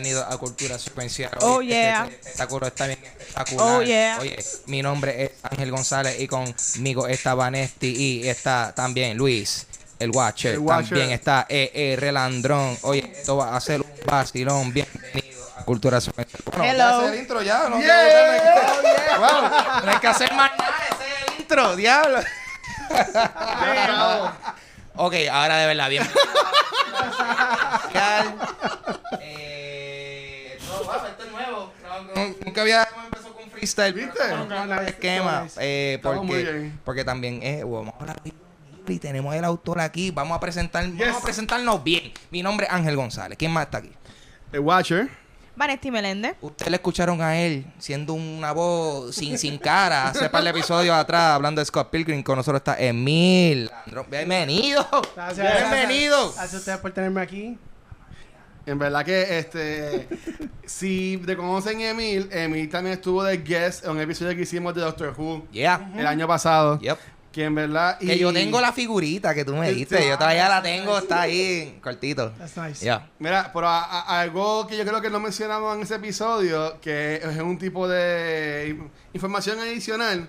Oh, yeah, bienvenido a Cultura Secuencial. Oh, Oye, yeah. Este espectáculo está bien espectacular. Oh, yeah. Oye, mi nombre es Ángel González y conmigo está Vanesti y está también Luis, el Watcher. El Watcher. También está E. Relandrón. Oye, esto va a ser un vacilón. Bienvenido a Cultura Secuencial. Bueno, Hello. ya ese es el intro ya. No, Yeah. Wow, no hay que hacer más nada. Ese es el intro, diablo. ok, ahora de verdad, bien. eh, no, wow, esto es nuevo. No, no, nunca había empezado con freestyle. ¿Viste? no, no, esquema. Eh, porque, bien. porque también eh, vamos a hablar y tenemos el autor aquí. Vamos a presentar, Yes. vamos a presentarnos bien. Mi nombre es Ángel González. ¿Quién más está aquí? El Watcher. Vanesti Meléndez. Ustedes le escucharon a él siendo una voz sin, sin cara hace par de episodios atrás hablando de Scott Pilgrim. Con nosotros está Emil. Andro- Bienvenido. Gracias, Bienvenido. Gracias, gracias a ustedes por tenerme aquí. En verdad que, este, si te conocen Emil, Emil también estuvo de guest en un episodio que hicimos de Doctor Who Yeah. el año pasado. Yep. Que en verdad... Que yo tengo la figurita que tú me diste. Yo todavía la tengo, está ahí, cortito. That's nice. Ya. Mira, pero a- a- algo que yo creo que no mencionamos en ese episodio, que es un tipo de información adicional,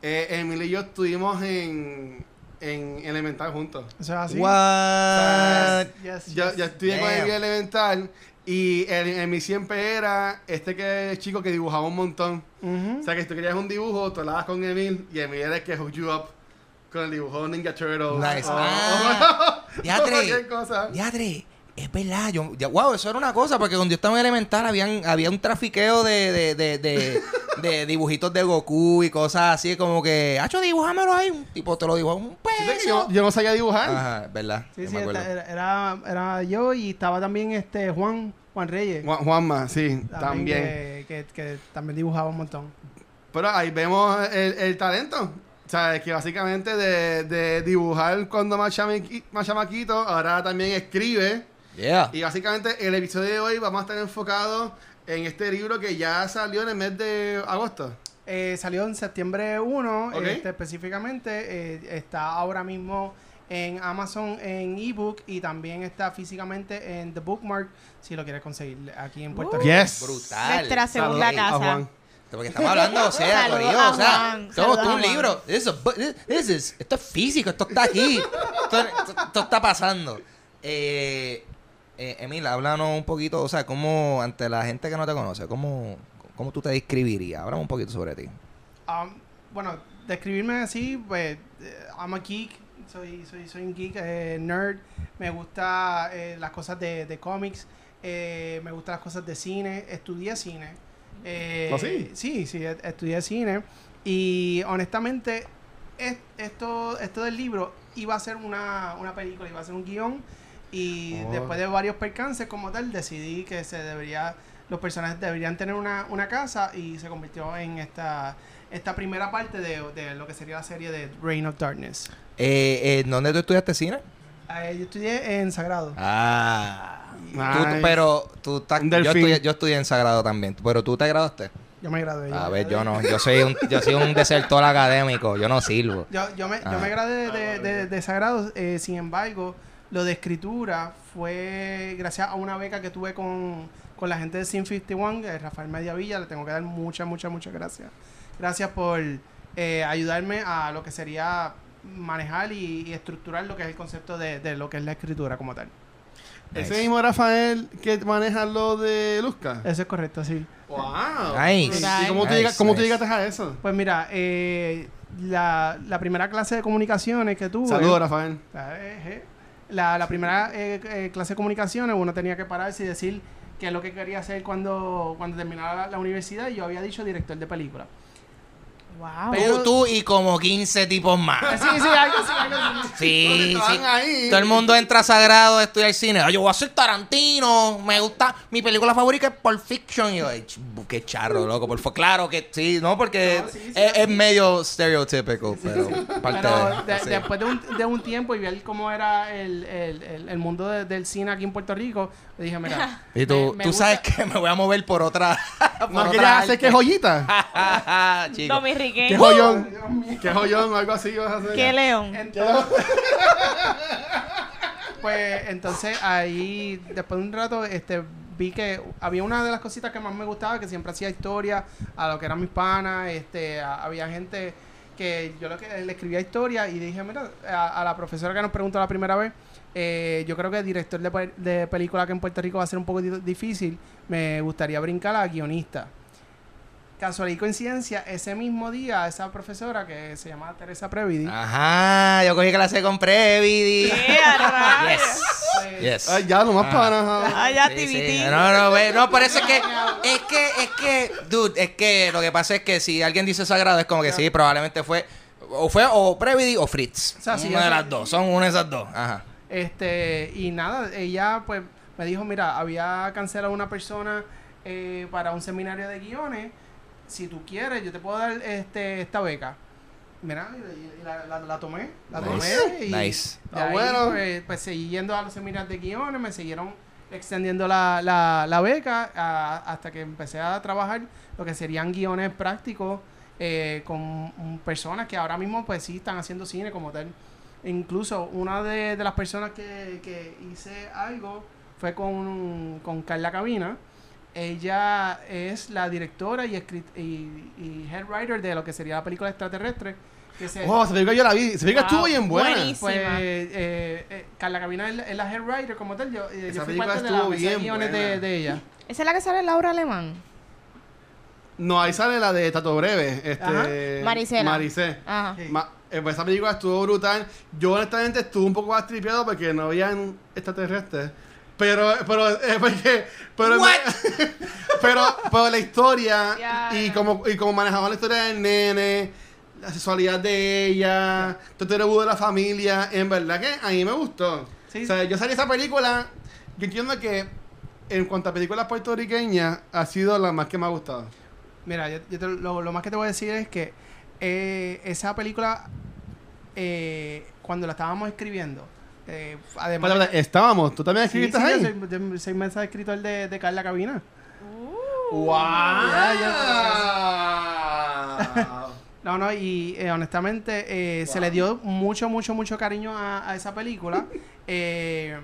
eh, Emil y yo estuvimos en, en Elemental juntos. Eso es así. What? Yes, Yo, yes. yo estudié con. Emil Elemental y el, Emil siempre era este que chico que dibujaba un montón. Ujú. O sea, que si tú querías un dibujo, tú hablabas con Emil y Emil era el que hooked you up con el dibujo de Ninja Turtles. Nice. o- Ah, o diatre. cualquier cosa. Es verdad. Yo, ya, wow, eso era una cosa, porque cuando yo estaba en elemental habían, había un trafiqueo de, de, de, de, de dibujitos de Goku y cosas así, como que, hacho, dibújamelo ahí. Un tipo te lo dibujó un peso. Yo, yo no sabía dibujar. Ajá, verdad. Sí, yo sí, era, era, era yo y estaba también este Juan, Juan Reyes. Juan- Juanma, sí, también. Que, que, que también dibujaba un montón. Pero ahí vemos el, el talento. O sea, que básicamente de, de dibujar cuando más chamaquito, ahora también escribe. Yeah. Y básicamente el episodio de hoy vamos a estar enfocados en este libro que ya salió en el mes de agosto. Eh, salió en septiembre 1, Ok. este, específicamente. eh, está ahora mismo en Amazon en ebook y también está físicamente en The Bookmark si lo quieres conseguir aquí en Puerto Uh. Rico. Yes. Brutal. Nuestra segunda casa. Porque estamos hablando, o sea, Saludos Corillo, o sea, todo, Juan. libro. Eso, this is- esto es físico, esto está aquí. esto, esto- esto está pasando. Eh, eh, Emil, háblanos un poquito, o sea, cómo, ante la gente que no te conoce, cómo, cómo tú te describirías. Háblame un poquito sobre ti. Um, bueno, describirme así, pues, eh, I'm a geek, soy, soy, soy un geek, eh, nerd, me gusta eh, las cosas de, de cómics, eh, me gustan las cosas de cine, estudié cine. Eh, ¿Oh, sí? Sí, sí, e- estudié cine y honestamente es- esto, esto del libro iba a ser una, una película, iba a ser un guion y Oh. después de varios percances como tal decidí que se debería los personajes deberían tener una, una casa y se convirtió en esta esta primera parte de, de lo que sería la serie de Reign of Darkness. Eh, eh, ¿Dónde tú estudiaste cine? Eh, yo estudié en Sagrado. Ah. Tú- pero tú estás- yo, estudié, yo estudié en Sagrado también, pero tú te graduaste. Yo me gradué. A ver, yo no, yo soy un, yo soy un desertor académico, yo no sirvo. Yo, yo, me, Ah. yo me gradué de, de, de Sagrado, eh, sin embargo, lo de escritura fue gracias a una beca que tuve con, con la gente de Sin 51, eh, Rafael Mediavilla, le tengo que dar muchas, muchas, muchas gracias. Gracias por eh, ayudarme a lo que sería manejar y, y estructurar lo que es el concepto de, de lo que es la escritura como tal. Ese mismo Rafael que maneja lo de Luzca. Eso es correcto, sí. ¡Wow! Nice. ¿Y cómo, tú, Nice, llega- cómo tú nice. llegaste a eso? Pues mira, eh, la, la primera clase de comunicaciones que tuve... Saludos, Rafael. Eh, eh. La, la primera eh, eh, clase de comunicaciones uno tenía que pararse y decir qué es lo que quería hacer cuando, cuando terminara la, la universidad y yo había dicho director de película. Wow. Pero- Tú, tú y como 15 tipos más. Sí, sí, algo así, algo. Sí, sí. ahí. Todo el mundo entra sagrado a estudiar cine. Ay, yo voy a ser Tarantino. Me gusta. Mi película favorita es Pulp Fiction. Y yo, qué charro, loco. Por favor, claro que sí, ¿no? Porque No, sí, sí, es, sí. es medio stereotypical, pero parte Pero de, de- sí. después de un, de un tiempo y ver cómo era el, el, el, el mundo de- del cine aquí en Puerto Rico, dije, mira. Y tú, me- me tú gusta- sabes que me voy a mover por otra. por ¿No otra querías hacer arte. que joyita? Chico. Dominique. ¿Qué joyón? ¿Qué joyón? Algo así vas a hacer. ¿Qué león? Entonces, pues entonces ahí, después de un rato, este, vi que había una de las cositas que más me gustaba, que siempre hacía historia a lo que eran mis panas, este, a- había gente que yo lo que le escribía historia y dije, mira, a, a la profesora que nos preguntó la primera vez, eh, yo creo que el director de, de película que en Puerto Rico va a ser un poco di- difícil, me gustaría brincar a guionista. Casualidad y coincidencia, ese mismo día, esa profesora que se llama Teresa Previdi, Ajá, yo cogí clase con Previdi. Yes. Yes. Ay, ya, lo más Ah. panas. Ah, ya, Sí, sí. No, no, ve, no, por eso es que, es que, es que, dude, es que lo que pasa es que si alguien dice sagrado es como que sí, probablemente fue, o fue o Previdi o Fritz. O sea, sí, una de sé- las dos, son una de esas dos. Ajá. Este, y nada, ella pues me dijo, mira, había cancelado una persona eh, para un seminario de guiones. Si tú quieres, yo te puedo dar este, esta beca. Mira, y, la, la- la tomé, la Nice. tomé y Nice. de Ah, ahí, bueno. pues, pues seguí yendo a los seminarios de guiones, me siguieron extendiendo la, la, la beca a- hasta que empecé a trabajar lo que serían guiones prácticos eh, con personas que ahora mismo pues sí están haciendo cine como tal. Incluso una de, de las personas que, que hice algo fue con, con Carla Cabina. Ella es la directora y, y, y head writer de lo que sería la película extraterrestre. Que se, Wow, se película yo la vi. Se película Wow, estuvo bien buena. buenísima. pues eh, eh, Carla Cabina es la, es la head writer como tal. Yo, eh, Esa yo fui película parte de de guiones de, ella. ¿Esa es la que sale Laura Alemán? No, ahí sale la de Tato Breve. Este, Maricela. Maricé. Ajá. Sí. Ma- eh, pues esa película estuvo brutal. Yo honestamente estuve un poco más tripeado porque no habían extraterrestres. Pero, pero, eh, porque, pero, pero, pero la historia y como, y como manejaban la historia del nene, la sexualidad de ella, todo el revuelo de la familia, en verdad que a mí me gustó. Sí. O sea, yo salí de esa película, yo entiendo que en cuanto a películas puertorriqueñas, ha sido la más que me ha gustado. Mira, yo, yo te- lo, lo más que te voy a decir es que eh, esa película, eh, cuando la estábamos escribiendo, eh, además... Estábamos, ¿tú también Sí, escribiste sí, ahí? yo soy, yo soy mensaje escritor de, de Carla Cabina. ¡Wow! No, no, y eh, honestamente eh, se le dio mucho, mucho, mucho cariño a, a esa película. Eh,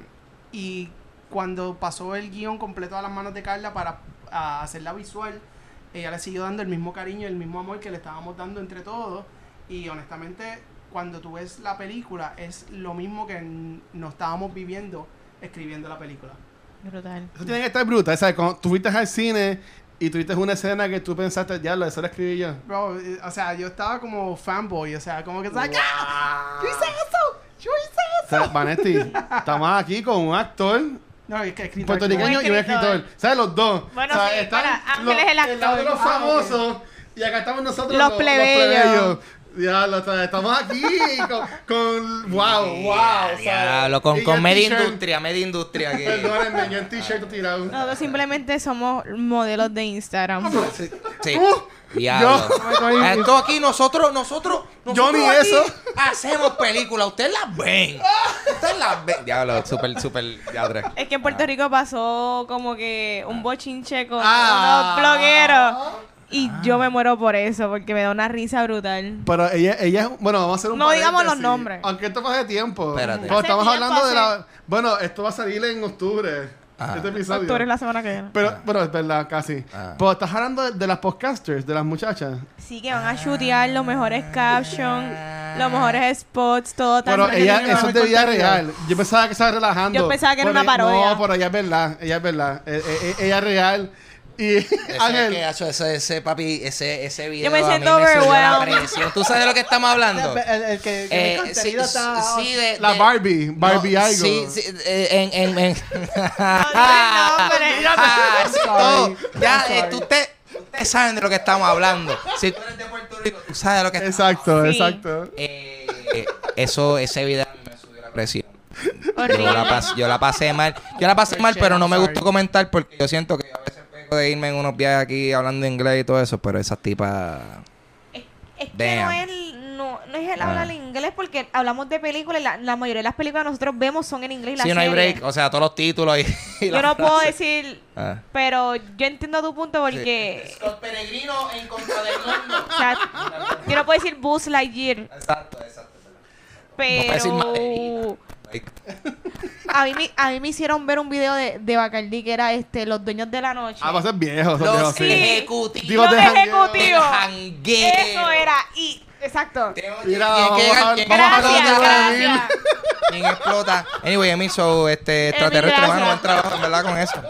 y cuando pasó el guion completo a las manos de Carla para a hacerla visual, ella le siguió dando el mismo cariño, el mismo amor que le estábamos dando entre todos. Y honestamente, cuando tú ves la película, es lo mismo que nos estábamos viviendo escribiendo la película. Brutal. Eso tiene que estar brutal. ¿Sabes? Cuando tú fuiste al cine y tuviste una escena que tú pensaste, ya, lo eso lo escribí yo. Bro, eh, o sea, yo estaba como fanboy, o sea, como que, ¿sabes? ¡Ah! ¡Yo hice eso! ¡Yo hice O sea, Vanetti, estamos aquí con un actor No, es que escritor. puertorriqueño y un escritor. ¿Sabes? Los dos. Bueno, o sea, sí, están para, Ángel los- es el el lado de actor. los Ah, ok. famosos y acá estamos nosotros Los plebeyos. Ya, lo, o sea, estamos aquí con, con wow, wow. sea, Diablo, con, yo con media industria, media industria aquí. Perdónenme, yo en t-shirt tirado. Nosotros simplemente somos modelos de Instagram. Sí. sí. Uh, Diablo. yo- Esto aquí nosotros, nosotros, Yo nosotros ni aquí eso. Hacemos películas, ustedes las ven. Ustedes las ven. Diablo, súper, súper. Es que en Puerto Rico pasó como que un bochinche con Ah. unos blogueros. Y yo me muero por eso, porque me da una risa brutal. Pero ella, ella es, bueno, vamos a hacer un No digamos los nombres. Aunque esto pase tiempo. Espérate. Pero Hace estamos tiempo, hablando de la, bueno, esto va a salir en octubre. Ajá. Este episodio. Octubre es la semana que viene. Pero, pero es verdad, casi. Ah. Pero estás hablando de, de las podcasters, de las muchachas. Sí, que van a shootear los mejores captions, los mejores spots, todo tan Pero ella, eso es de vida real. Yo pensaba que estaba relajando. Yo pensaba que era una parodia. No, pero ella es verdad. Ella es verdad. Eh, eh, ella es real. Y Ese, Ángel, que, hacho, ese, ese papi, ese, ese video me a mí siento me subió la overwhelmed. presión. ¿Tú sabes de lo que estamos hablando? El, el que, que Eh, el sí, está... sí, de, la de- Barbie. Barbie no, algo. Sí, sí, eh, en... en, en No. Ah. Ya, eh, tú te, ustedes saben de lo que estamos hablando. Si tú eres de Puerto Rico, tú sabes de lo que estamos Exacto, Sí. exacto. Eh, eso, ese video a mí me subió la presión. Yo la, pas- yo la pasé mal. Yo la pasé mal, pero no me gustó comentar porque yo siento que a veces de irme en unos viajes aquí hablando inglés y todo eso, pero esas tipas... Es, es que no es, el- no, no es el Ah. hablar inglés porque hablamos de películas y la, la mayoría de las películas que nosotros vemos son en inglés y Sí, no hay break. O sea, todos los títulos y, y Yo no puedo decir, Ah. pero yo entiendo tu punto porque, Los peregrinos en contra del mundo. o sea, yo no puedo decir Buzz Lightyear, Exacto, exacto. pero A mí, me, a mí me hicieron ver un video de, de Bacardi que era este Los Dueños de la Noche. Ah, va a ser viejo, son viejos, Los sí. ejecutivos Los de ejecutivos. jangueo. Eso era. Y, exacto. Mira, ¿Quién vamos a- vamos a Gracias. ¿Quién explota? Anyway, Emi, so, este, extraterrestre, mano, buen trabajo, en verdad, con eso.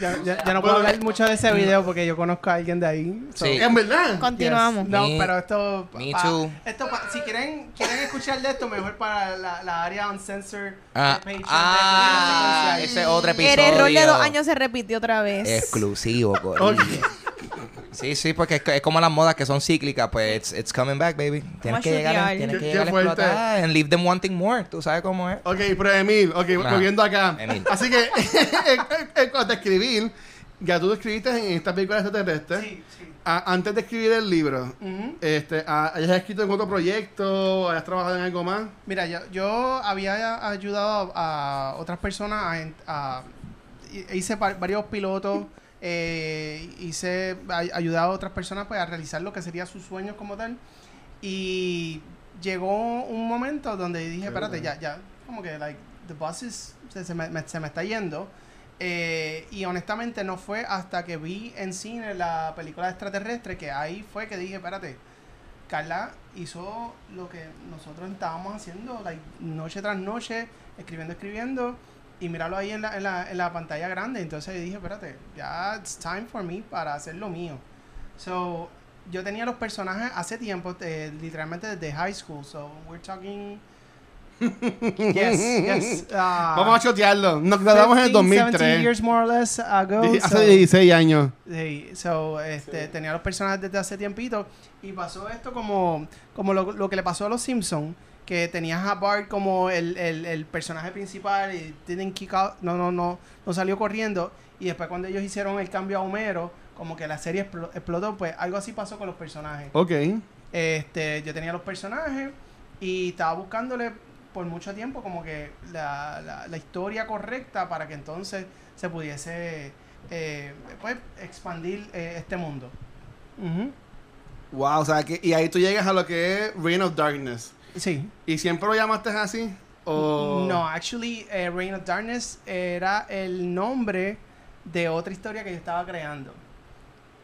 Ya, ya- ya no puedo hablar mucho de ese video porque yo conozco a alguien de ahí. so- Sí. En verdad. Continuamos. Yes. No, Me- pero esto. me pa- too. Esto pa- si quieren, quieren escuchar de esto, mejor para la, la área uncensored Ah, page de ah, ese otro episodio. El error de dos años se repitió otra vez. Exclusivo, corillo. Sí, sí, porque es, es como las modas que son cíclicas, pues it's, it's coming back, baby. Tienes a que llegar, chutear. tienes que llegar a fuerte. explotar and leave them wanting more. Tú sabes cómo es. Ok, pero Emil, ok, Ajá. volviendo acá. Emil. Así que, en cuanto a escribir, ya tú escribiste en esta película extraterrestre. Sí, sí. A- antes de escribir el libro, Ujú. este, a- ¿hayas escrito en otro proyecto? ¿Hayas trabajado en algo más? Mira, yo, yo había ayudado a, a otras personas a, en- a- hice varios pilotos, eh, hice a- ayudado a otras personas pues a realizar lo que sería sus sueños como tal. Y llegó un momento donde dije, espérate, ya, ya, como que like the bus is- se, se me, me- se me está yendo Eh, y honestamente no fue hasta que vi en cine la película extraterrestre que ahí fue que dije, espérate, Carla hizo lo que nosotros estábamos haciendo, like, noche tras noche, escribiendo, escribiendo, y mirarlo ahí en la, en la, en la pantalla grande. Entonces dije, espérate, ya it's time for me para hacer lo mío. So, yo tenía los personajes hace tiempo, eh, literalmente desde high school. So, we're talking. yes, yes. ah, Vamos a chotearlo. Nos graduamos en el 15, 17 2003. years more or less ago. Dije, so- Hace 16 años. Sí, so, este, tenía los personajes desde hace tiempito y pasó esto como, como lo, lo que le pasó a los Simpsons, que tenías a Bart como el, el, el personaje principal y didn't kick out, no, no, no, no salió corriendo y después cuando ellos hicieron el cambio a Homero, como que la serie explo- explotó, pues algo así pasó con los personajes. Ok. Este, yo tenía los personajes y estaba buscándole por mucho tiempo como que la, la, la historia correcta para que entonces se pudiese eh, pues, expandir eh, este mundo. Ujú. Wow, o sea, que, y ahí tú llegas a lo que es Reign of Darkness. Sí. ¿Y siempre lo llamaste así? ¿O... No, actually, eh, Reign of Darkness era el nombre de otra historia que yo estaba creando.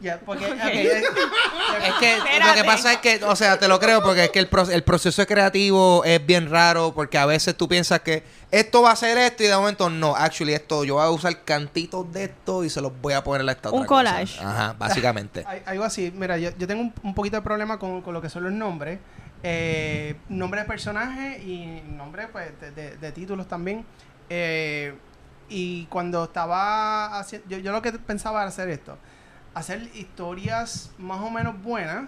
Ya, porque Es que lo que pasa es que, o sea, te lo creo porque es que el, pro- el proceso creativo es bien raro porque a veces tú piensas que esto va a ser esto y de momento no. Actually, esto yo voy a usar cantitos de esto y se los voy a poner a esta Un otra cosa. collage. Ajá, básicamente. Algo así. Mira, yo, yo tengo un, un poquito de problema con, con lo que son los nombres. Eh, nombre de personaje y nombre pues, de, de- de títulos también. Eh, y cuando estaba haciendo... Yo, yo lo que pensaba era hacer esto. Hacer historias más o menos buenas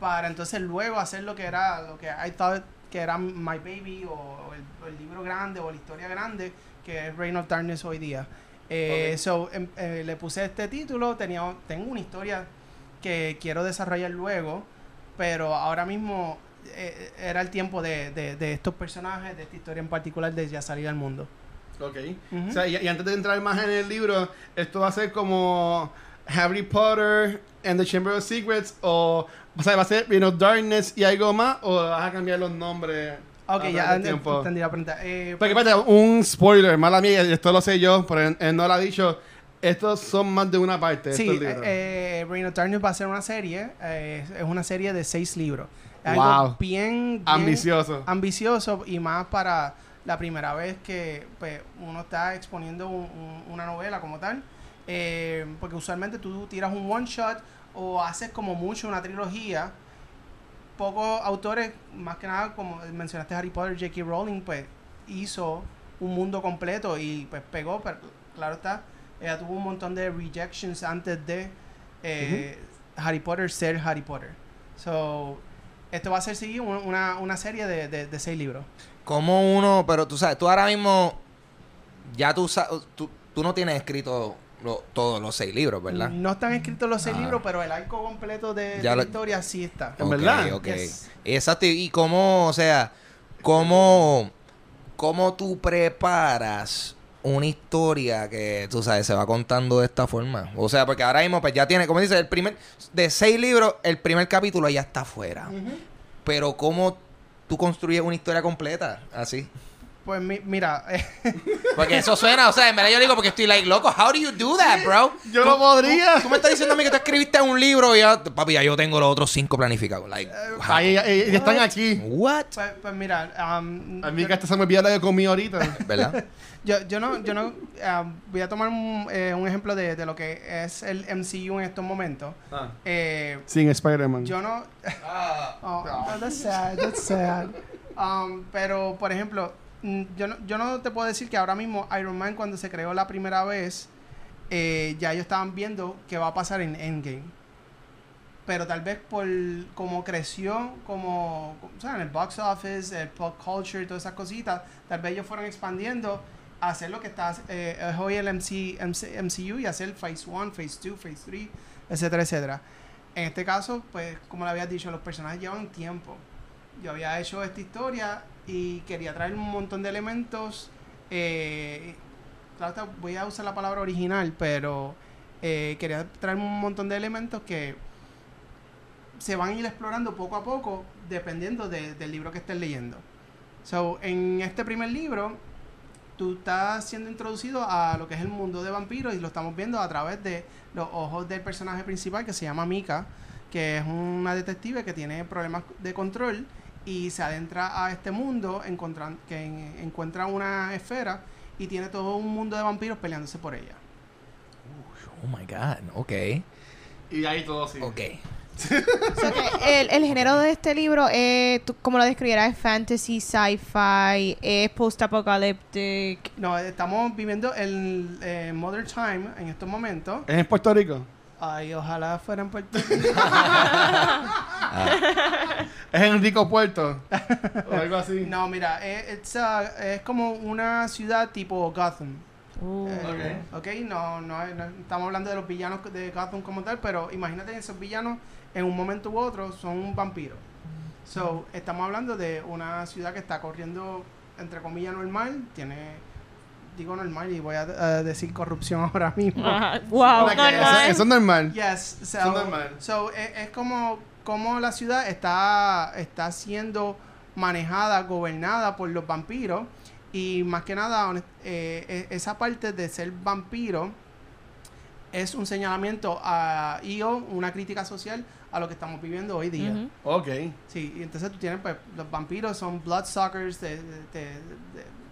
para entonces luego hacer lo que era lo que I thought que era My Baby o el, o el libro grande o la historia grande que es Reign of Darkness hoy día. Eh, so, em- eh, le puse este título, tenía, tengo una historia que quiero desarrollar luego, pero ahora mismo eh, era el tiempo de, de- de estos personajes, de esta historia en particular, de ya salir al mundo. Ok. Ujú. O sea, y, y antes de entrar más en el libro, ¿esto va a ser como Harry Potter and the Chamber of Secrets? ¿O, o sea, va a ser Reign of Darkness y algo más? ¿O vas a cambiar los nombres? Ok, ya entendí la pregunta. Eh, Porque, espérate, un spoiler, mala mía, esto lo sé yo, pero él, él no lo ha dicho. Estos son más de una parte. Sí, estos libros. eh, eh, of Darkness va a ser una serie. eh, es una serie de seis libros. Es Wow. Algo bien, bien Ambicioso. ambicioso y más para la primera vez que pues, uno está exponiendo un- un- una novela como tal. Eh, porque usualmente tú tiras un one shot o haces como mucho una trilogía. Pocos autores, más que nada, como mencionaste Harry Potter, J.K. Rowling, pues hizo un mundo completo y pues pegó, pero claro está, ella tuvo un montón de rejections antes de eh, Harry Potter ser Harry Potter. So, esto va a ser sí, un- una, una serie de, de, de seis libros. Como uno, pero tú sabes, tú ahora mismo ya tú sabes, tú, tú no tienes escrito lo- todos los seis libros, ¿verdad? No están escritos los seis Ah. libros, pero el arco completo de, la historia sí está. ¿En verdad? ok. Yes. Exacto. Y cómo, o sea, cómo, cómo tú preparas una historia que, tú sabes, se va contando de esta forma. O sea, porque ahora mismo, pues ya tiene, como dice, el primer, de seis libros, el primer capítulo ya está afuera. Pero cómo tú construyes una historia completa, así. Pues mi- mira, eh, Porque eso suena, o sea, en verdad yo digo porque estoy like, loco, how do you do that, bro? Yo no podría. Tú me estás diciendo a mí que tú escribiste un libro y ya, papi, ya yo tengo los otros cinco planificados. Like, how- Ahí, están aquí. what? pues, pues mira, um, A mí que hasta se me olvida lo que comí ahorita. ¿Verdad? Yo, yo no, yo no ah, voy a tomar un, eh, un ejemplo de, de lo que es el MCU en estos momentos. Eh, Sin Spider-Man. yo no. Oh, no, that's sad, that's sad. Um, pero, por ejemplo, yo no, yo no te puedo decir que ahora mismo Iron Man, cuando se creó la primera vez, eh, ya ellos estaban viendo qué va a pasar en Endgame. Pero tal vez por como creció, como, o en el box office, el pop culture todas esas cositas, tal vez ellos fueron expandiendo a hacer lo que está eh, es hoy el MC, MC MCU y hacer Phase 1, Phase 2, Phase 3, etcétera, etcétera. En este caso, pues, como le había dicho, los personajes llevan tiempo. Yo había hecho esta historia y quería traer un montón de elementos. Eh, voy a usar la palabra original, pero eh, quería traer un montón de elementos que se van a ir explorando poco a poco dependiendo de- del libro que estés leyendo. So, en este primer libro, tú estás siendo introducido a lo que es el mundo de vampiros y lo estamos viendo a través de los ojos del personaje principal que se llama Mika, que es una detective que tiene problemas de control y se adentra a este mundo encontran- que en- encuentra una esfera y tiene todo un mundo de vampiros peleándose por ella. Oh my God, ok. Y ahí todo sí. Ok. So que el, el género de este libro, eh, ¿tú ¿cómo lo describirás? ¿Es fantasy, sci-fi, es post-apocalyptic? No, estamos viviendo el eh, Modern Time en estos momentos. ¿Es en Puerto Rico? Ay, ojalá fuera en Puerto Rico. ¿Es en Rico Puerto? o algo así. no, mira, eh, it's, uh, es como una ciudad tipo Gotham. Uh. Eh, ok, no, no, no estamos hablando de los villanos de Gotham como tal, pero imagínate esos villanos en un momento u otro son un vampiro. So, estamos hablando de una ciudad que está corriendo, entre comillas, normal, tiene, digo normal y voy a, a decir corrupción ahora mismo. Ajá. Wow, Eso- Eso, normal. eso es normal. Yes, so, Son normal. so, es, es como, como la ciudad está, está siendo manejada, gobernada por los vampiros. Y más que nada, eh, e- esa parte de ser vampiro es un señalamiento a, y o una crítica social a lo que estamos viviendo hoy día. Ujú. Ok. Sí, y entonces tú tienes, pues, los vampiros son bloodsuckers, te-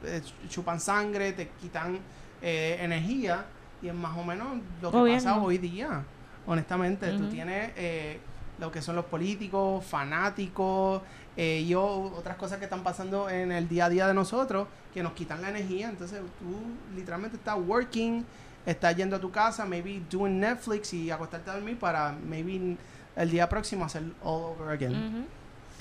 te chupan sangre, te quitan eh, energía, y es más o menos lo que pasa hoy día, honestamente. Tú Ujú. tienes eh, lo que son los políticos, fanáticos, eh, y otras cosas que están pasando en el día a día de nosotros, que nos quitan la energía, entonces tú literalmente estás working, estás yendo a tu casa, maybe doing Netflix y acostarte a dormir para maybe el día próximo hacer all over again.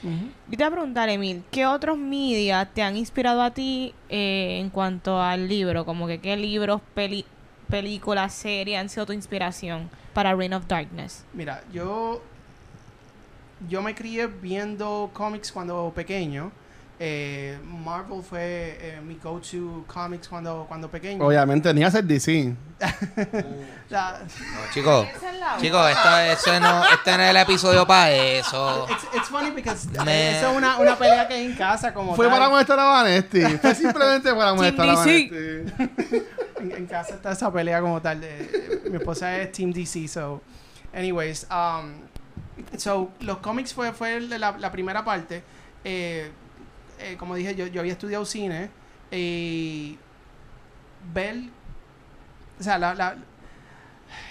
Ujú. Ujú. Yo te voy a preguntar, Emil, ¿qué otros media te han inspirado a ti eh, en cuanto al libro? Como que qué libros, peli- películas, series han sido tu inspiración para Reign of Darkness. Mira, yo yo me crié viendo cómics cuando pequeño. Eh, Marvel fue eh, mi go-to comics cuando, cuando pequeño. Obviamente, ni hacer DC. La- No, chicos, chicos, esto, eso no, este no es el episodio para eso. it's, it's funny because eh, Me- eso es una, una pelea que hay en casa como Fue tal. para molestar a Vanesti. Fue simplemente para molestar a. Vanesti. en, en casa está esa pelea como tal. de- de- mi esposa es Team DC, so. Anyways, um, so los cómics fue, fue la, la primera parte. Eh, eh, como dije, yo, yo había estudiado cine y ver, o sea, la, la-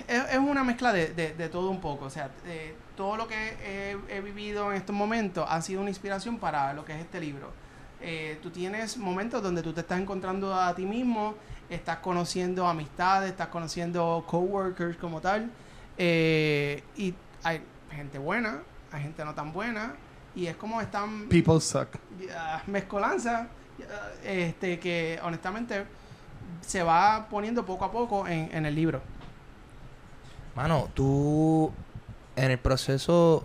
es, es una mezcla de, de- todo un poco. O sea, eh, todo lo que he, he vivido en estos momentos ha sido una inspiración para lo que es este libro. Eh, tú tienes momentos donde tú te estás encontrando a ti mismo, estás conociendo amistades, estás conociendo coworkers como tal, eh, y hay gente buena, hay gente no tan buena, y es como están People suck. ya, mezcolanza ya, este que honestamente se va poniendo poco a poco en, en el libro. Mano, tú en el proceso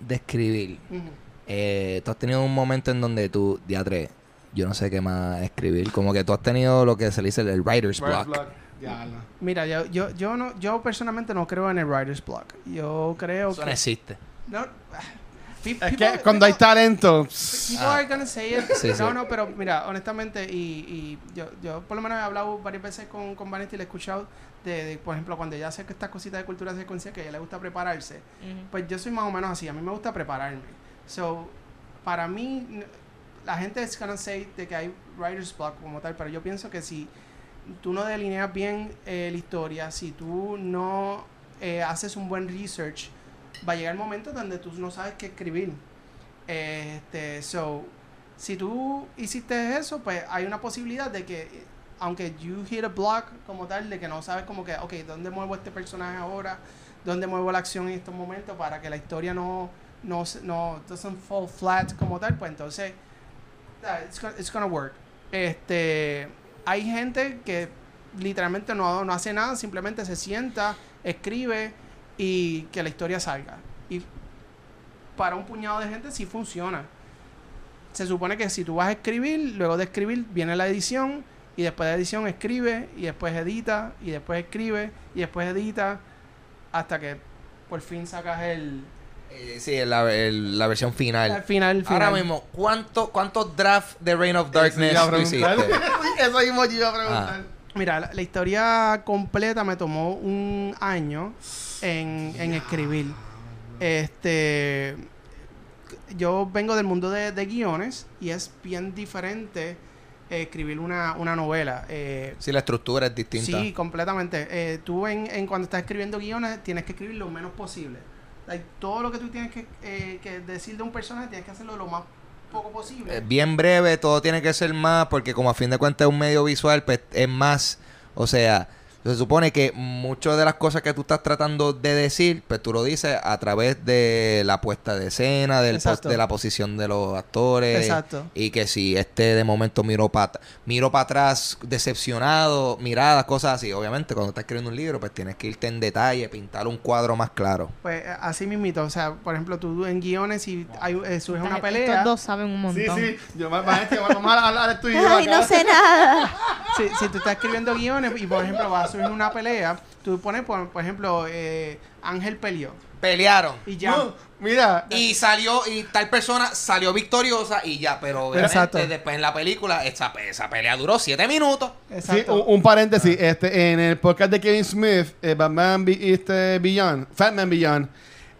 de escribir, eh, tú has tenido un momento en donde tú, diatre, yo no sé qué más escribir. Como que tú has tenido lo que se le dice el writer's block. Ya, no. Mira, yo, yo, yo no, yo personalmente no creo en el writer's block. Yo creo Eso no que existe. no, Pe- Es people- que cuando hay people- talento. People are gonna say it. Sí, no, sí. no, pero mira, honestamente, y, y yo, yo por lo menos he hablado varias veces con, con Vanessa y le he escuchado de, de, por ejemplo, cuando ella hace que estas cositas de cultura secuencial, que a ella le gusta prepararse, Ujú. pues yo soy más o menos así, a mí me gusta prepararme. So, para mí, la gente es gonna say de que hay writer's block como tal, pero yo pienso que si tú no delineas bien eh, la historia, si tú no eh, haces un buen research, va a llegar el momento donde tú no sabes qué escribir. Este, so, si tú hiciste eso, pues hay una posibilidad de que, aunque you hit a block como tal, de que no sabes como que, ok, ¿dónde muevo este personaje ahora? ¿Dónde muevo la acción en estos momentos para que la historia no, no, no doesn't fall flat como tal? Pues entonces, it's gonna, it's gonna work. Este, hay gente que literalmente no, no hace nada, simplemente se sienta, escribe y que la historia salga. Y para un puñado de gente sí funciona. Se supone que si tú vas a escribir, luego de escribir viene la edición y después de edición escribe y después edita y después escribe y después edita hasta que por fin sacas el, Eh, sí, la, el- la versión final. al final, el final. Ahora mismo, ¿cuánto, ¿cuántos drafts de Reign of Darkness tú hiciste? Eso mismo yo iba a preguntar. Mira, la, la historia completa me tomó un año en, en escribir. Este, yo vengo del mundo de, de guiones y es bien diferente eh, escribir una, una novela. Eh, Sí, la estructura es distinta. sí, completamente. Eh, tú en, en cuando estás escribiendo guiones tienes que escribir lo menos posible. Like, todo lo que tú tienes que, eh, que decir de un personaje tienes que hacerlo lo más Eh, bien breve, todo tiene que ser más, porque como a fin de cuentas es un medio visual, pues es más, o sea, se supone que muchas de las cosas que tú estás tratando de decir, pues tú lo dices a través de la puesta de escena, del de la posición de los actores. Exacto. Y que si este de momento miro para miro para atrás decepcionado, miradas, cosas así. Obviamente cuando estás escribiendo un libro, pues tienes que irte en detalle, pintar un cuadro más claro. Pues eh, así mismito, o sea, por ejemplo, tú en guiones si hay, eh, surge una Estos pelea, dos saben un Sí, montón. sí. Yo, ma- ma- este, vamos a hablar tú y yo Ay, acá. no sé nada. si, si tú estás escribiendo guiones y por ejemplo va a surgir una pelea, tú pones, por, por ejemplo, eh, Ángel peleó Pelearon. y ya. No, mira. Y salió, y tal persona salió victoriosa y ya, pero obviamente Exacto. después en la película esa, esa pelea duró siete minutos. Sí, Exacto. un, un paréntesis. Este, en el podcast de Kevin Smith, eh, Batman este, Beyond, Fatman Beyond,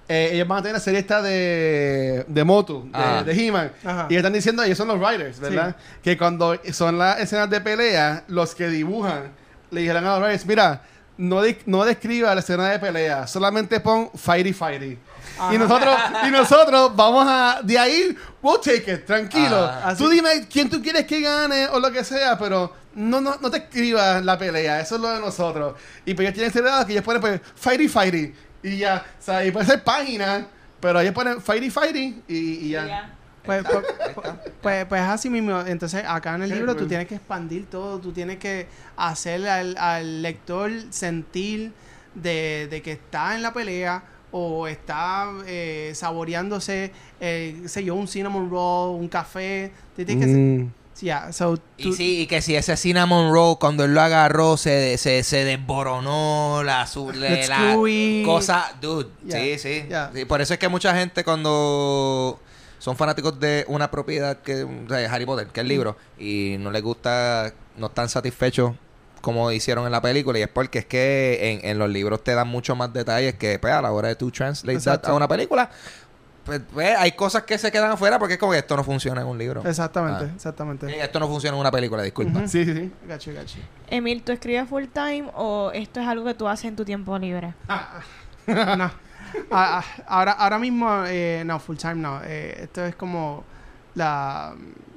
eh, ellos van a tener la serie esta de, de Motu, de, Ah. de He-Man. Ajá. Y están diciendo, ellos son los writers, ¿verdad? Que cuando son las escenas de pelea, los que dibujan le dijeron a los writers, mira, no, de- no describa la escena de pelea, solamente pon fighty fighty. Y nosotros, y nosotros vamos a, de ahí, we'll take it, tranquilo. Ah. Tú dime quién tú quieres que gane o lo que sea, pero no, no, no te escribas la pelea, eso es lo de nosotros. Y pues ellos tienen ese lado que ellos ponen pues fighty fighty. Y ya, o sea, y puede ser página, pero ellos ponen fighty fighty y, y ya. Pues, pues, pues, pues así mismo. Entonces, acá en el libro tú cool. tienes que expandir todo. Tú tienes que hacer al, al lector sentir de, de que está en la pelea o está eh, saboreándose, eh, sé yo, un cinnamon roll, un café. Tú tienes que... Mm. So, Y sí, y que si ese cinnamon roll cuando él lo agarró se, se, se desboronó la, su, la cosa, dude. Yeah, Sí, sí, yeah. Sí, Por eso es que mucha gente cuando son fanáticos de una propiedad que o sea, Harry Potter, que es el libro, y no les gusta, no están satisfechos como hicieron en la película, y es porque es que en, en los libros te dan mucho más detalles que pues, a la hora de tú translate that a una película. Pues, pues, hay cosas que se quedan afuera porque es como que esto no funciona en un libro. Exactamente, Ah. exactamente. Eh, Esto no funciona en una película, disculpa. Sí, sí, sí. Gacho, gacho. Emil, ¿tú escribes full time o esto es algo que tú haces en tu tiempo libre? no. A- a- ahora, ahora mismo, eh, no, full time no. Eh, esto es como la,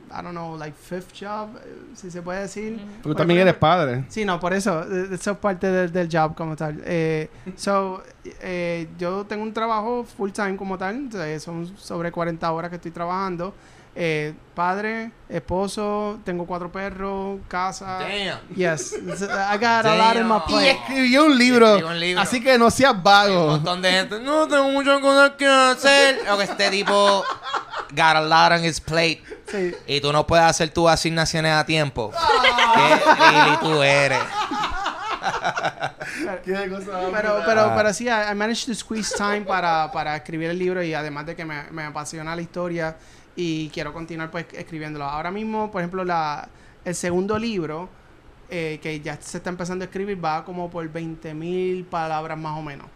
I don't know, like fifth job, eh, si se puede decir. Tú también eres padre. Sí, no, por eso. eh, Eso es parte del, del job como tal. Eh, so, eh, yo tengo un trabajo full time como tal. son sobre 40 horas que estoy trabajando. Eh, padre, esposo, tengo cuatro perros, casa. Damn. Yes. I got a lot in my Damn. Y plate. escribió un libro. escribió un libro. Así que no seas Hay un vago. montón de gente. No tengo muchas cosas que hacer. O que este tipo got a lot on his plate. Sí. Y tú no puedes hacer tus asignaciones a tiempo. Qué lili tú eres. Qué Pero, pero, Ah. pero sí, I, I managed to squeeze time para, para escribir el libro y además de que me, me apasiona la historia y quiero continuar pues escribiéndolo. Ahora mismo, por ejemplo, la, el segundo libro eh, que ya se está empezando a escribir va como por 20.000 palabras más o menos.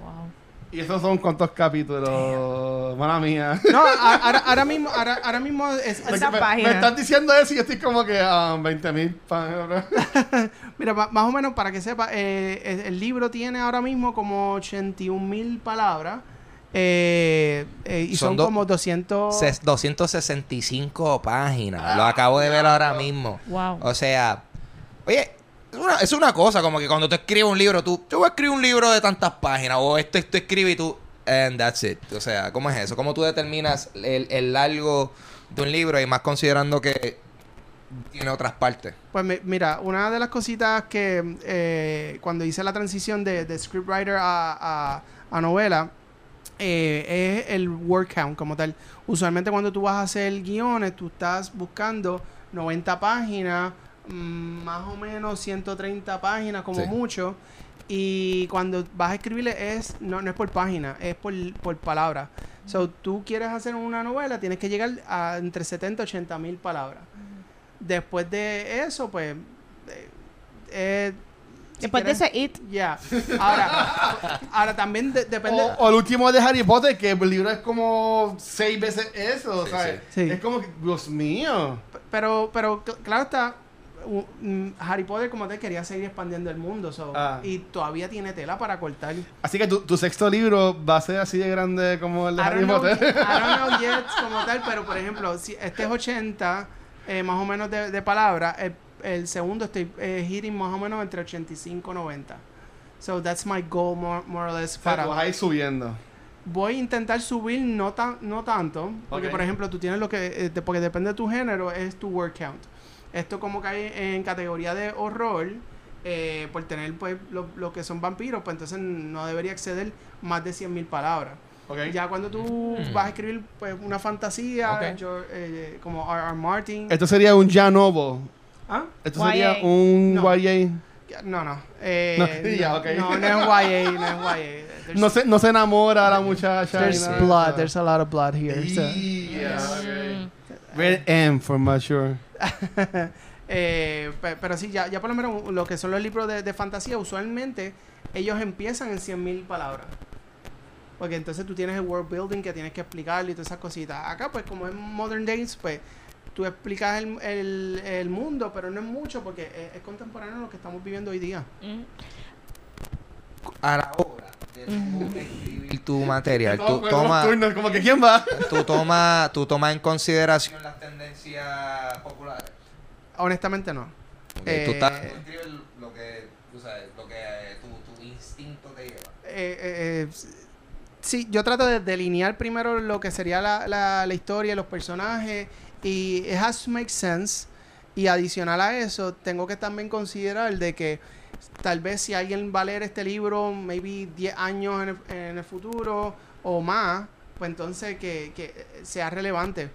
Wow. ¿Y esos son cuántos capítulos? Mala mía. No, ahora, ahora mismo, ahora, ahora mismo es, es- Esa me, página. me estás diciendo eso y yo estoy como que a 20 mil palabras. Mira, más o menos para que sepa, eh, el, el libro tiene ahora mismo como 81 mil palabras eh, eh, y Son son, do- como 200... Ses- 265 páginas. Lo acabo de ver ahora mismo. Wow. O sea, oye, es una, es una cosa como que cuando tú escribes un libro, tú, yo voy a escribir un libro de tantas páginas, o esto, esto escribe y tú, and that's it. O sea, ¿cómo es eso? ¿Cómo tú determinas el, el largo de un libro y más considerando que tiene otras partes? Pues mi- mira, una de las cositas que eh, cuando hice la transición de, de scriptwriter a, a, a novela eh, es el word count como tal. Usualmente cuando tú vas a hacer guiones, tú estás buscando 90 páginas, mm, más o menos 130 páginas como Sí. mucho. Y cuando vas a escribirle es no, no es por página, es por, por palabra. So, tú quieres hacer una novela, tienes que llegar a entre 70 y 80 mil palabras. Después de eso, pues. eh, eh, Después de ese it, Ya. Ahora, ahora también de- depende. O, o el último de Harry Potter, que el libro es como seis veces eso, Sí, ¿sabes? sí. Sí. Es como que, Dios mío. Pero, pero cl- claro está. u- mm, Harry Potter, como te quería seguir expandiendo el mundo. so, Ah. Y todavía tiene tela para cortar. Así que tu, tu sexto libro va a ser así de grande como el de I Harry don't, know, Potter. I don't know yet como tal, pero por ejemplo, si este es 80 eh, más o menos de, de palabras, el, el segundo estoy eh, hitting más o menos entre 85 y 90. So that's my goal more, more or less O sea, para vas a ir subiendo. voy a intentar subir no tan no tanto porque por ejemplo tú tienes lo que eh, porque depende de tu género es tu word count esto como cae en categoría de horror eh, por tener pues lo, lo que son vampiros pues entonces no debería exceder más de 100.000 palabras ya cuando tú Mm. vas a escribir pues una fantasía Ok. yo, eh, como R.R. Martin Esto sería un ya novel. ¿Ah? Esto YA. sería un No. YA. no no eh, No, ok. no no es YA no es YA There's- No se, no se enamora la muchacha. there's nada. blood there's a lot of blood here so. Yeah, ok. Red M for mature. Eh, pe- pero sí, ya, ya por lo menos lo que son los libros de, de fantasía, usualmente ellos empiezan en 100.000 palabras. Porque entonces tú tienes el world building que tienes que explicarle y todas esas cositas. Acá, pues, como es Modern Days, pues tú explicas el, el- el mundo, pero no es mucho porque es, es contemporáneo a lo que estamos viviendo hoy día. Mm. A la hora de tú escribir tu material, tú los tomas como que ¿quién va? tú toma, tú toma en consideración las tendencias populares. Honestamente, no. Ok, Eh, tú, estás, tú escribes lo que, tú sabes, lo que tu, tu instinto te lleva. Eh, eh, eh, sí, yo trato de delinear primero lo que sería la, la, la historia, los personajes, y it has to make sense. Y adicional a eso, tengo que también considerar de que tal vez si alguien va a leer este libro, maybe 10 años en el, en el futuro o más, pues entonces que, que sea relevante.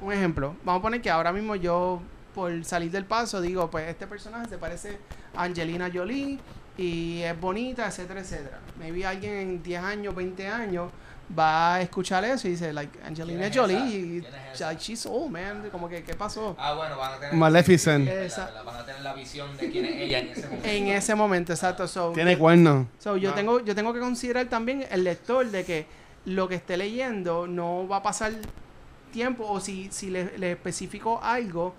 Un ejemplo, vamos a poner que ahora mismo yo, por salir del paso, digo, pues este personaje se parece a Angelina Jolie y es bonita, etcétera, etcétera. Maybe alguien en 10 años, 20 años va a escuchar eso y dice, like, Angelina ¿Quién es Jolie, y, like, she's old, man. Como que, ¿qué pasó? Ah, bueno, van a tener. Maleficent. ¿verdad? Van a tener la visión de quién es ella en ese momento. En ese momento, exacto. So, Tiene cuernos. So, yo, Ah. tengo, yo tengo que considerar también el lector de que lo que esté leyendo no va a pasar tiempo o si, si le, le especifico algo,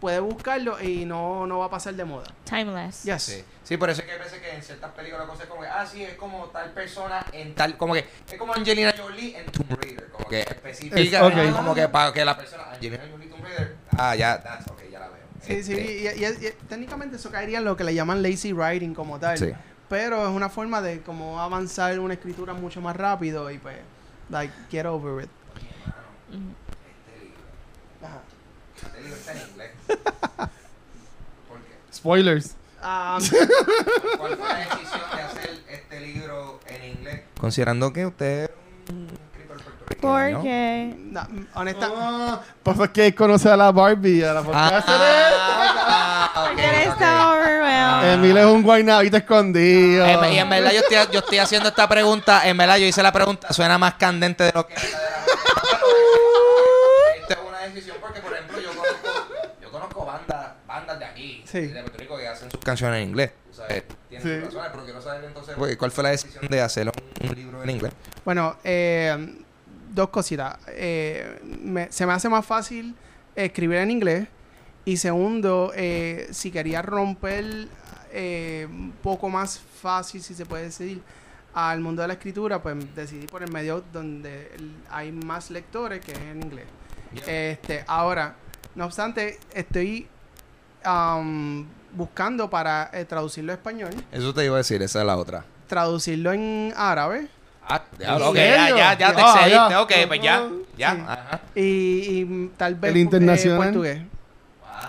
puede buscarlo y no, no va a pasar de moda. Timeless. Yes. Sí. sí, por eso es que hay veces que en ciertas películas la cosa es como que, ah, sí, es como tal persona en tal, como que, es como Angelina Jolie en Tomb Raider, como que especifica, Es- ok. como que para que la persona, Angelina Jolie Tomb Raider, ah, ya, that's, ok, ya la veo. Sí, sí, Este, y, y- y- técnicamente eso caería en lo que le llaman lazy writing como tal. Sí. Pero es una forma de como avanzar una escritura mucho más rápido y pues, like, get over it. Mm. Ajá. Este libro está en inglés. ¿Por qué? Spoilers. Um, ¿Cuál fue la decisión de hacer este libro en inglés? Considerando que usted es un escritor puertorriqueño. Porque. no, honesta, Ah, pues es que conoce a la Barbie, a la podcaster. Ah, Porque él. Emil es un guaynabito escondido. Eh, y en verdad yo estoy, yo estoy haciendo esta pregunta, en verdad yo hice la pregunta, suena más candente de lo que es Esta es una decisión porque, por ejemplo, yo conozco, yo conozco bandas, bandas de aquí, Sí. de Puerto Rico, que hacen sus canciones en inglés. O sea, tienen Sí. sus razones, pero quiero saber entonces pues, cuál fue la decisión de hacer un, un libro en inglés. Bueno, eh, dos cositas. Eh, me- se me hace más fácil escribir en inglés. Y segundo, eh, si quería romper eh, un poco más fácil, si se puede decir, al mundo de la escritura, pues decidí por el medio donde hay más lectores, que es en inglés. Este, ahora, no obstante, estoy am, buscando para eh, traducirlo a español, Eso te iba a decir, esa es la otra. traducirlo en árabe. Ah, ya, ¿En ok, ya, ya, ya te Ah, excediste, ya. ok, pues ya, ya, Sí. ajá. Y, y, tal vez El eh, internacional. portugués.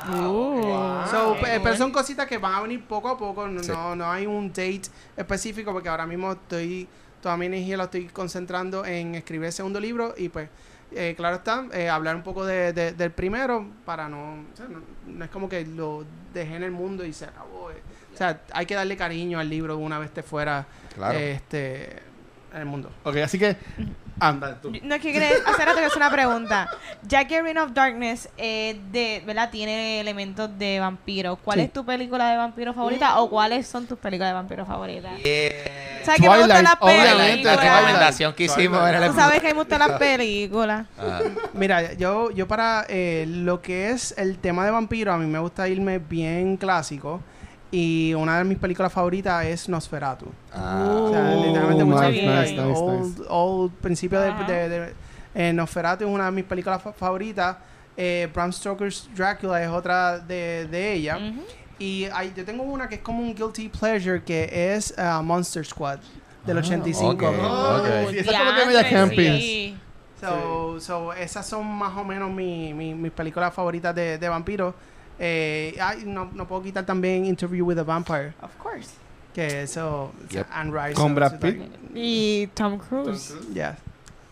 Uh, So, pe- pero son cositas que van a venir poco a poco. No, Sí. no, no hay un date específico porque ahora mismo estoy, toda mi energía la estoy concentrando en escribir el segundo libro y pues, eh, claro está, eh, hablar un poco de, de- del primero para no, o sea, no, no es como que lo dejé en el mundo y se acabó. eh. O sea, hay que darle cariño al libro una vez esté fuera Claro. este, en el mundo. Ok, así que. Anda, tú. No es que quería hacer rato que es una pregunta. Ya que Reign of Darkness eh, de, ¿verdad? tiene elementos de vampiro. ¿Cuál Sí. es tu película de vampiro favorita o cuáles son tus películas de vampiro favoritas? Yeah. ¿Sabes que me gustan las obviamente, La películas? Twilight. recomendación que hicimos Tú sabes que me gustan las películas. Ah. Mira, yo, yo para eh, lo que es el tema de vampiro, a mí me gusta irme bien clásico. Y una de mis películas favoritas es Nosferatu. Ah. O sea, Uh, literalmente mucha nice, gente nice, ahí, nice, old, nice. old principio de, Ajá. de- de- eh, Nosferatu es una de mis películas fa- favoritas. Eh, Bram Stoker's Dracula es otra de, de ella. Ujú. Y hay, yo tengo una que es como un guilty pleasure que es uh, Monster Squad del Ah, 85. ok. Oh, Ok. sí, esa es como que media camping. sí. So, so, esas son más o menos mi- mi- mis películas favoritas de, de vampiros. Eh, ay, no, no puedo quitar también Interview with a Vampire, Of course. que eso, Yep. Anne Rice. Con Brad Pitt. Y Tom Cruise. Yeah.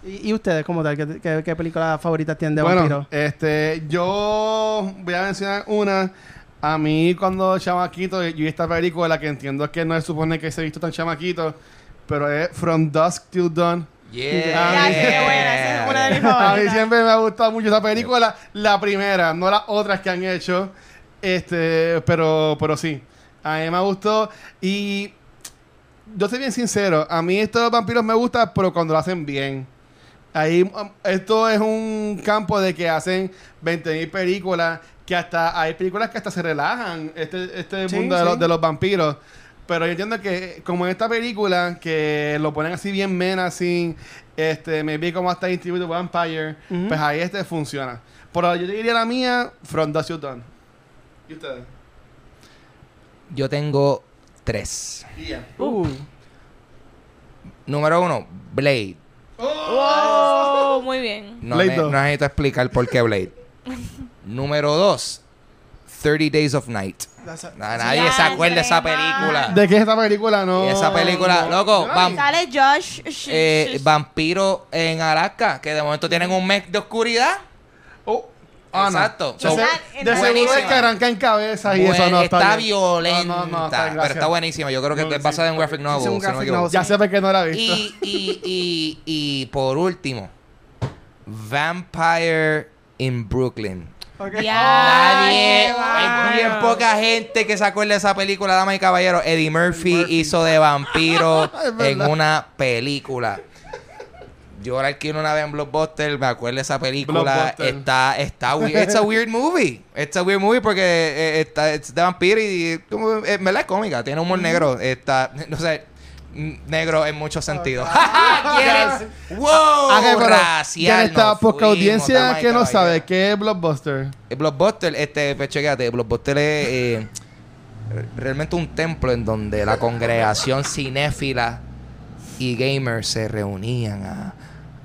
¿Y, y ustedes como tal? ¿Qué, qué, qué películas favoritas tienen de bueno, vampiros? este, yo voy a mencionar una. A mí, cuando chamaquito, yo vi esta película que entiendo que no se supone que se ha visto tan chamaquito, pero es From Dusk Till Dawn. Yeah. Ya, qué buena, esa es una de mis A mí favoritas. siempre me ha gustado mucho esa película. La primera, no las otras que han hecho. Este, pero, pero sí. A mí me gustó. Y yo soy bien sincero. A mí estos vampiros me gustan, pero cuando lo hacen bien. Ahí, um, esto es un campo de que hacen 20.000 películas. Que hasta hay películas que hasta se relajan. Este, este Sí, mundo de, sí. los, de los vampiros. Pero yo entiendo que, como en esta película, que lo ponen así bien menacing, este, me vi como hasta the Vampire, pues ahí este funciona. Pero yo diría la mía, From Dusk Till Dawn. ¿Y ustedes? Yo tengo tres. Uh, Número uno, Blade. Oh, muy bien. No, Blade ne- dos. no necesito explicar por qué Blade. Número dos, 30 Days of Night. Na- Nadie se acuerda de esa película. ¿De qué es esta película? No. Y esa película, loco, vam-. Sale Josh. Sh- eh, sh- vampiro en Alaska, que de momento tienen un mes de oscuridad. Oh. Ah, no. Exacto. De, So, se- de seguro es buenísima. que arrancan cabezas y buen- eso no está, está, bien. violenta, No, no, no, está bien, pero gracias. está buenísima. Yo creo que No, es basada en un graphic novel. Un si no me graphic equivoco. novel. Ya sé por qué no la he visto. Y, y, y, y por último, Vampire in Brooklyn. Ya, Nadie, hay bien poca gente que se acuerda de esa película, damas y caballeros. Eddie Murphy, hizo de vampiro en una película. Yo la alquilo una vez en Blockbuster, me acuerdo de esa película. Está, está weird. It's a weird movie. It's a weird movie porque eh, está, es de vampiro y, y como, verdad es cómica. Tiene humor negro. Está, no sé, mm, negro en muchos sentidos. ¿Quieres? ¡Wow! Ah, ok, pero racial. ya esta nos poca fuimos, audiencia que no sabe qué es Blockbuster. El Blockbuster, este, pues chequéate, Blockbuster es eh, realmente un templo en donde la congregación cinéfila y gamers se reunían a,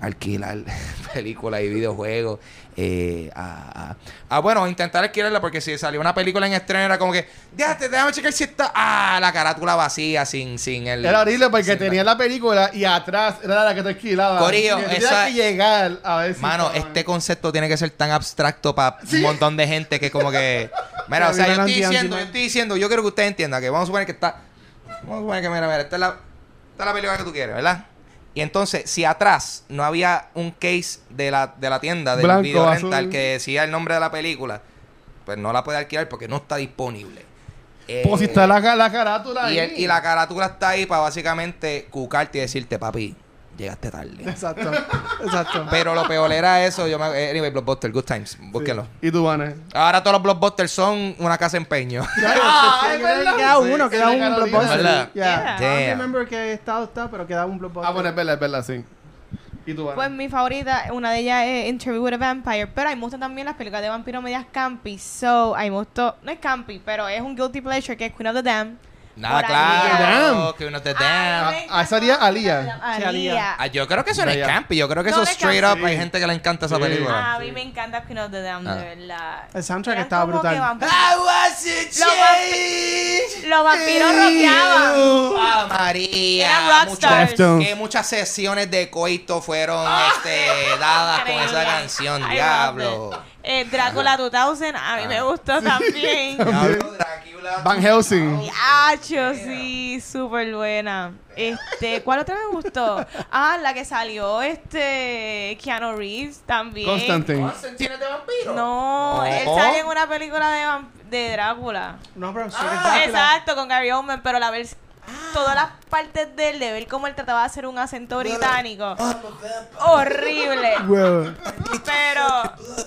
alquilar películas y videojuegos. eh, a, a- a, bueno, intentar alquilarla porque si salió una película en estreno era como que, déjate, déjame checar si está. Ah, la carátula vacía, sin, sin el. Era horrible porque tenía la película y atrás era la que te alquilaba. Corillo, Y esa- que llegar a ver si Mano, este concepto tiene que ser tan abstracto para un montón de gente que como que... Mira, o sea, yo estoy diciendo, yo estoy diciendo, yo quiero que usted entienda que vamos a suponer que está... Vamos a suponer que, mira, mira, esta es la, esta es la película que tú quieres, ¿verdad? Y entonces, si atrás no había un case de la, de la tienda, del Blanco, video azul. rental, que decía el nombre de la película, pues no la puede alquilar porque no está disponible. Pues si Eh, está la, la carátula y, ahí. el- y la carátula está ahí para básicamente cucarte y decirte, papi, llegaste tarde. Exacto. Exacto. Pero lo peor era eso. Yo me, anyway, Blockbuster, Good Times. Búsquenlo. ¿Y tú, Vanes? Ahora todos los Blockbusters son una casa de empeño. Ah, Sí, es verdad. Queda uno, queda un blockbuster. Yeah. Yeah. I don't remember qué estado está, pero queda un blockbuster. Ah, bueno, es verdad, es verdad, sí. ¿Y tú, Vanes? Pues mi favorita, una de ellas es Interview with a Vampire, pero a mí me gustan también las películas de vampiro medias campy, so a mí me gustó, no es campy, pero es un guilty pleasure que es Queen of the Dam. Nada, claro. Damn. Que uno te damn. ah, esa haría encanta Alía. Queen of the Dam. Sí, Alía. Alía. Ah, yo creo que eso no es campy. Yo creo que eso es straight up. Hay gente que le encanta esa Sí. película. Ah, a mí me encanta Queen of the Dam, Ah. de verdad. El soundtrack Eran estaba brutal. a Los vampiros rockeaban. Ah, María. Que muchas sesiones de coito fueron este, dadas con esa canción. I Diablo. Eh, Drácula 2000, a mí me Ah. gustó también. Van Helsing. Yacho, sí, súper buena. Este, ¿cuál otra me gustó? Ah, la que salió, este, Keanu Reeves también. Constantine. ¿Constantine de vampiro? No, él sale en una película de, vamp- de Drácula. No, pero sí, Ah, exacto. Con Gary Oldman, pero la ver todas las partes de él, de ver cómo él trataba de hacer un acento británico. Horrible. Wow. Pero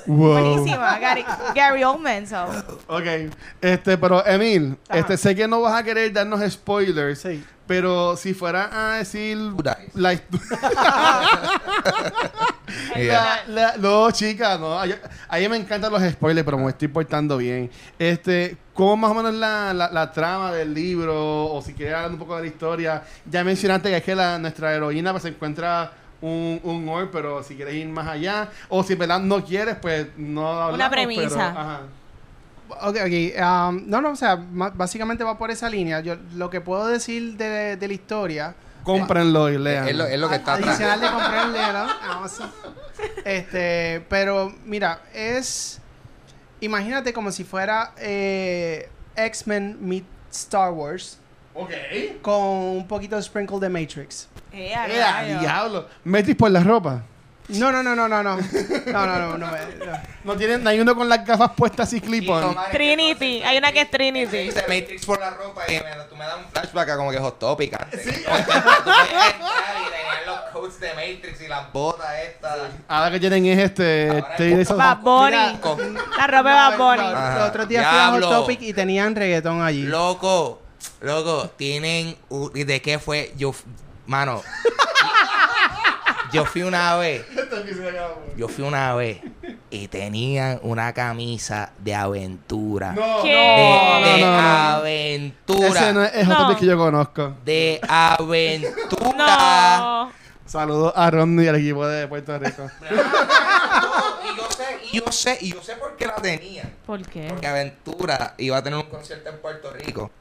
Wow. buenísima. Gary, Gary Oldman, so. Ok, este, pero Emil, Ajá. este, sé que no vas a querer darnos spoilers, Sí. Pero si fuera a decir la la, la- no, chica, no, a, a mí me encantan los spoilers, pero me estoy portando bien. Este, ¿cómo más o menos la, la, la trama del libro, o si quieres hablar un poco de la historia? Ya mencionaste que es que la, nuestra heroína pues, se encuentra un, un orb, pero si quieres ir más allá, o si en verdad no quieres, pues no hablamos. Una premisa. pero, ajá. Ok, ok. um, no, no, o sea, básicamente va por esa línea. Yo lo que puedo decir de, de la historia. Cómprenlo y lean. Es lo, es lo que está atrás. Adicional de comprarle, ¿no? Este, pero mira, es. Imagínate como si fuera eh, X-Men meet Star Wars Ok. con un poquito de sprinkle de Matrix. Eh, a ¡Eh, a rayos. diablo! ¿Metis por la ropa? No, no, no, no, no, no. No, no, no, no. no. No tienen, no hay uno con las gafas puestas y tomar- Trinity, hay una que es Trinity. dice Matrix por la ropa y me, tú me das un flashback a como que Hot Topic antes. Sí. Y tenían los coats de Matrix y las botas estas. Ahora que tienen es este. Este Bad Bunny. La ropa de Bad Bunny. Los, otros días fui a Hot. Topic y tenían reggaetón allí. Loco, loco, tienen. u- ¿y ¿De qué fue? Yo. Mano. yo fui una vez. Yo fui una vez y tenían una camisa de aventura. No, ¿Qué? De, no, de no, no. aventura. Ese no es, es No. otro que yo conozco. De aventura. No. Saludos a Rodney y al equipo de Puerto Rico. y yo sé, y yo sé, y yo sé por qué la tenía. ¿Por qué? Porque Aventura iba a tener un concierto en Puerto Rico.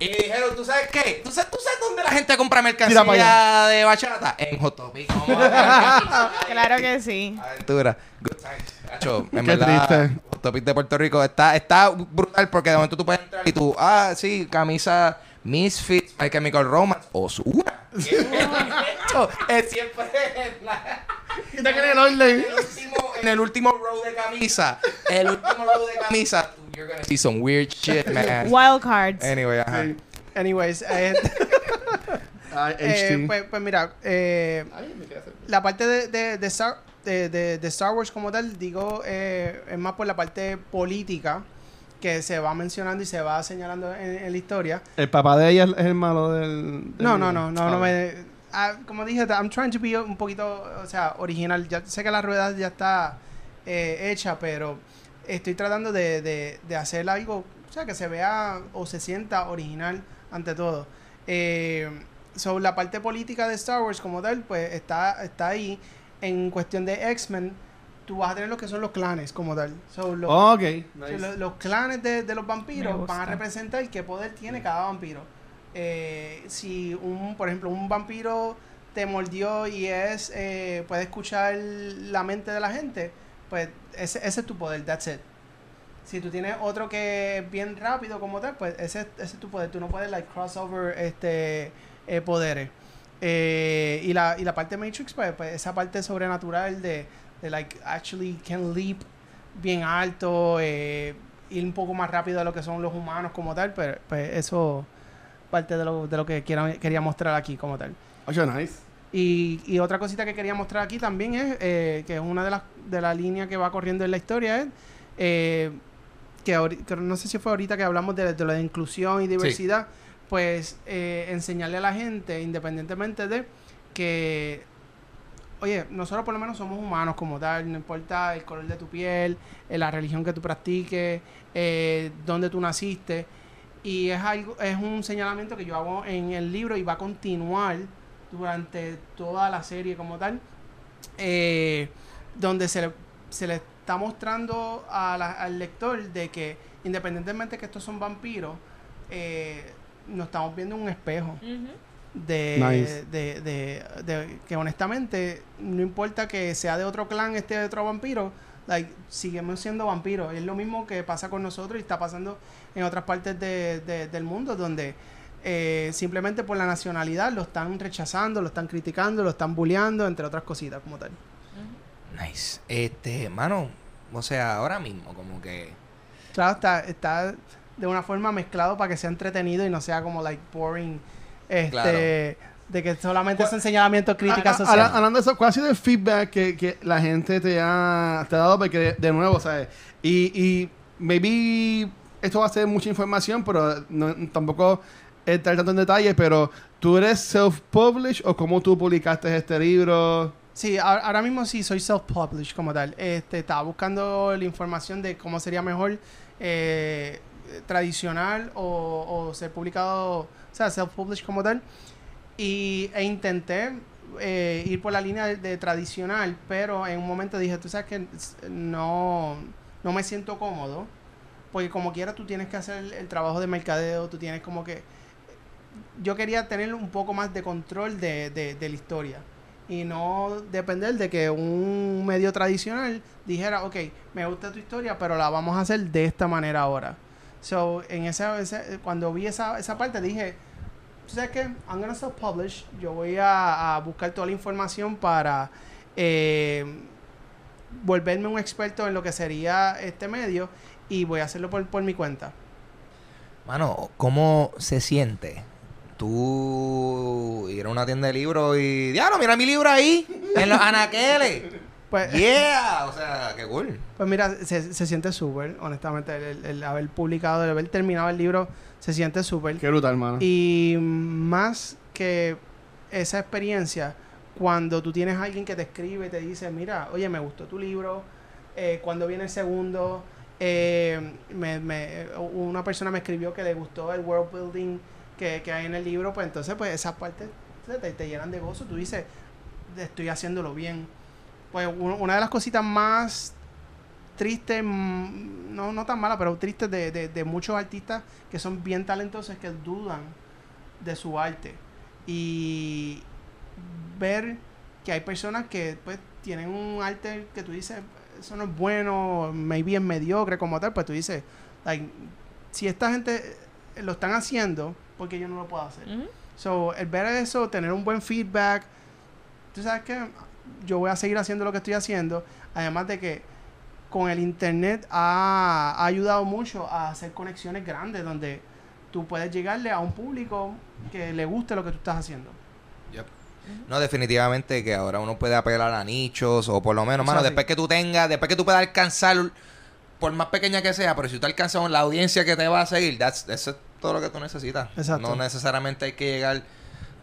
Y dijeron, ¿tú sabes qué? ¿Tú sabes, tú sabes dónde la gente compra mercancía de bachata? En Hot Topic. ¿Cómo? Claro que sí. Aventura. Good times. En Qué verdad, triste. Hot Topic de Puerto Rico está, está brutal porque de momento tú puedes entrar y tú, ah, sí, camisa Misfits, My Chemical Romance, Ozuna. Esto es siempre en la- ¿Qué te crees el orden? en el último, en el último row de camisa, el último row de camisa, you're gonna see some weird shit, man. Wild cards. Anyway, ajá. Sí. Anyways, eh, Ay, eh, pues, pues mira, eh, hacer- la parte de, de, de Star, de, de- de Star Wars como tal, digo, eh, es más por la parte política que se va mencionando y se va señalando en, en la historia. El papá de ella es el malo del. del No, no, no, no, Ah, no me... ah, como dije, I'm trying to be un poquito, o sea, original. Ya sé que la rueda ya está eh, hecha, pero estoy tratando de, de, de hacer algo, o sea, que se vea o se sienta original ante todo. Eh, sobre la parte política de Star Wars como tal, pues está, está ahí. en cuestión de X-Men, tú vas a tener lo que son los clanes como tal. So, los, nice. lo- los clanes de, de los vampiros van a representar qué poder tiene cada vampiro. Eh, si un, por ejemplo, un vampiro te mordió y es eh, puede escuchar la mente de la gente, pues ese, ese es tu poder, that's it. Si tú tienes otro que es bien rápido como tal, pues ese, ese es tu poder. Tú no puedes like crossover este eh, poderes. Eh, y la y la parte Matrix, pues, pues, esa parte sobrenatural de, de like actually can leap bien alto, eh, ir un poco más rápido de lo que son los humanos como tal, pero pues eso parte de lo, de lo que quiera- quería mostrar aquí como tal. Oye, nice. Y, y otra cosita que quería mostrar aquí también es eh, que es una de las de la línea que va corriendo en la historia es eh, que, ahori- que no sé si fue ahorita que hablamos de, de la inclusión y diversidad, pues eh, enseñarle a la gente, independientemente de que, oye, nosotros por lo menos somos humanos como tal, no importa el color de tu piel, eh, la religión que tú practiques, eh, dónde tú naciste, y es algo, es un señalamiento que yo hago en el libro y va a continuar durante toda la serie como tal, eh, donde se le, se le está mostrando a la- al lector de que independientemente que estos son vampiros, eh, nos estamos viendo en un espejo. De, Nice. de, de- de- que honestamente no importa que sea de otro clan este de otro vampiro like, seguimos siendo vampiros. Es lo mismo que pasa con nosotros y está pasando en otras partes de- de- del mundo donde eh, simplemente por la nacionalidad lo están rechazando lo están criticando lo están bulleando entre otras cositas como tal Nice. Este, mano, o sea, ahora mismo, como que. claro está, está de una forma mezclado para que sea entretenido y no sea como like boring este Claro. de que solamente son señalamientos críticas A- a- sociales habla- Hablando de eso, ¿cuál ha sido el feedback que, que la gente te ha, te ha dado? Porque, de, de nuevo, ¿sabes? Y, y maybe esto va a ser mucha información, pero no- tampoco entrar tanto en detalle, pero ¿tú eres self-published o cómo tú publicaste este libro? Sí, ahora mismo sí soy self-published como tal. Este, estaba buscando la información de cómo sería mejor eh, tradicional o, o ser publicado, o sea, self-published como tal. Y, e intenté eh, ir por la línea de, de tradicional, pero en un momento dije, tú sabes que no, no me siento cómodo, porque como quiera tú tienes que hacer el, el trabajo de mercadeo, tú tienes como que... Yo quería tener un poco más de control de, de, de la historia y no depender de que un medio tradicional dijera, ok, me gusta tu historia, pero la vamos a hacer de esta manera ahora. So, en esa, ese- cuando vi esa, esa parte dije, ¿tú sabes qué? I'm gonna self-publish. Yo voy a, buscar toda la información para eh, volverme un experto en lo que sería este medio y voy a hacerlo por, por mi cuenta. Mano, ¿cómo se siente? Tú ir a una tienda de libros y. ¡Diablo, mira mi libro ahí! En los anaqueles. Pues, ¡Yeah! O sea, qué cool. Pues mira, se, se siente súper, honestamente, el, el- el haber publicado, el haber terminado el libro, se siente súper. Qué brutal, hermano. Y más que esa experiencia, cuando tú tienes a alguien que te escribe y te dice, mira, oye, me gustó tu libro, eh, cuando viene el segundo, eh, me- me- una persona me escribió que le gustó el world building que, que hay en el libro, pues entonces pues esas partes te, te llenan de gozo, tú dices, estoy haciéndolo bien. Pues una de las cositas más tristes, no, no tan malas, pero tristes de, de, de muchos artistas que son bien talentosos que dudan de su arte. Y ver que hay personas que pues tienen un arte que tú dices, eso no es bueno, maybe es mediocre como tal, pues tú dices, like, si esta gente lo están haciendo, porque yo no lo puedo hacer. So, el ver eso, tener un buen feedback, tú sabes que yo voy a seguir haciendo lo que estoy haciendo, además de que con el internet ha, ha ayudado mucho a hacer conexiones grandes donde tú puedes llegarle a un público que le guste lo que tú estás haciendo. No, definitivamente que ahora uno puede apelar a nichos o por lo menos, mano, después que tú tengas, después que tú puedas alcanzar, por más pequeña que sea, pero si tú alcanzas la audiencia que te va a seguir, that's- eso es todo lo que tú necesitas. Exacto. No necesariamente hay que llegar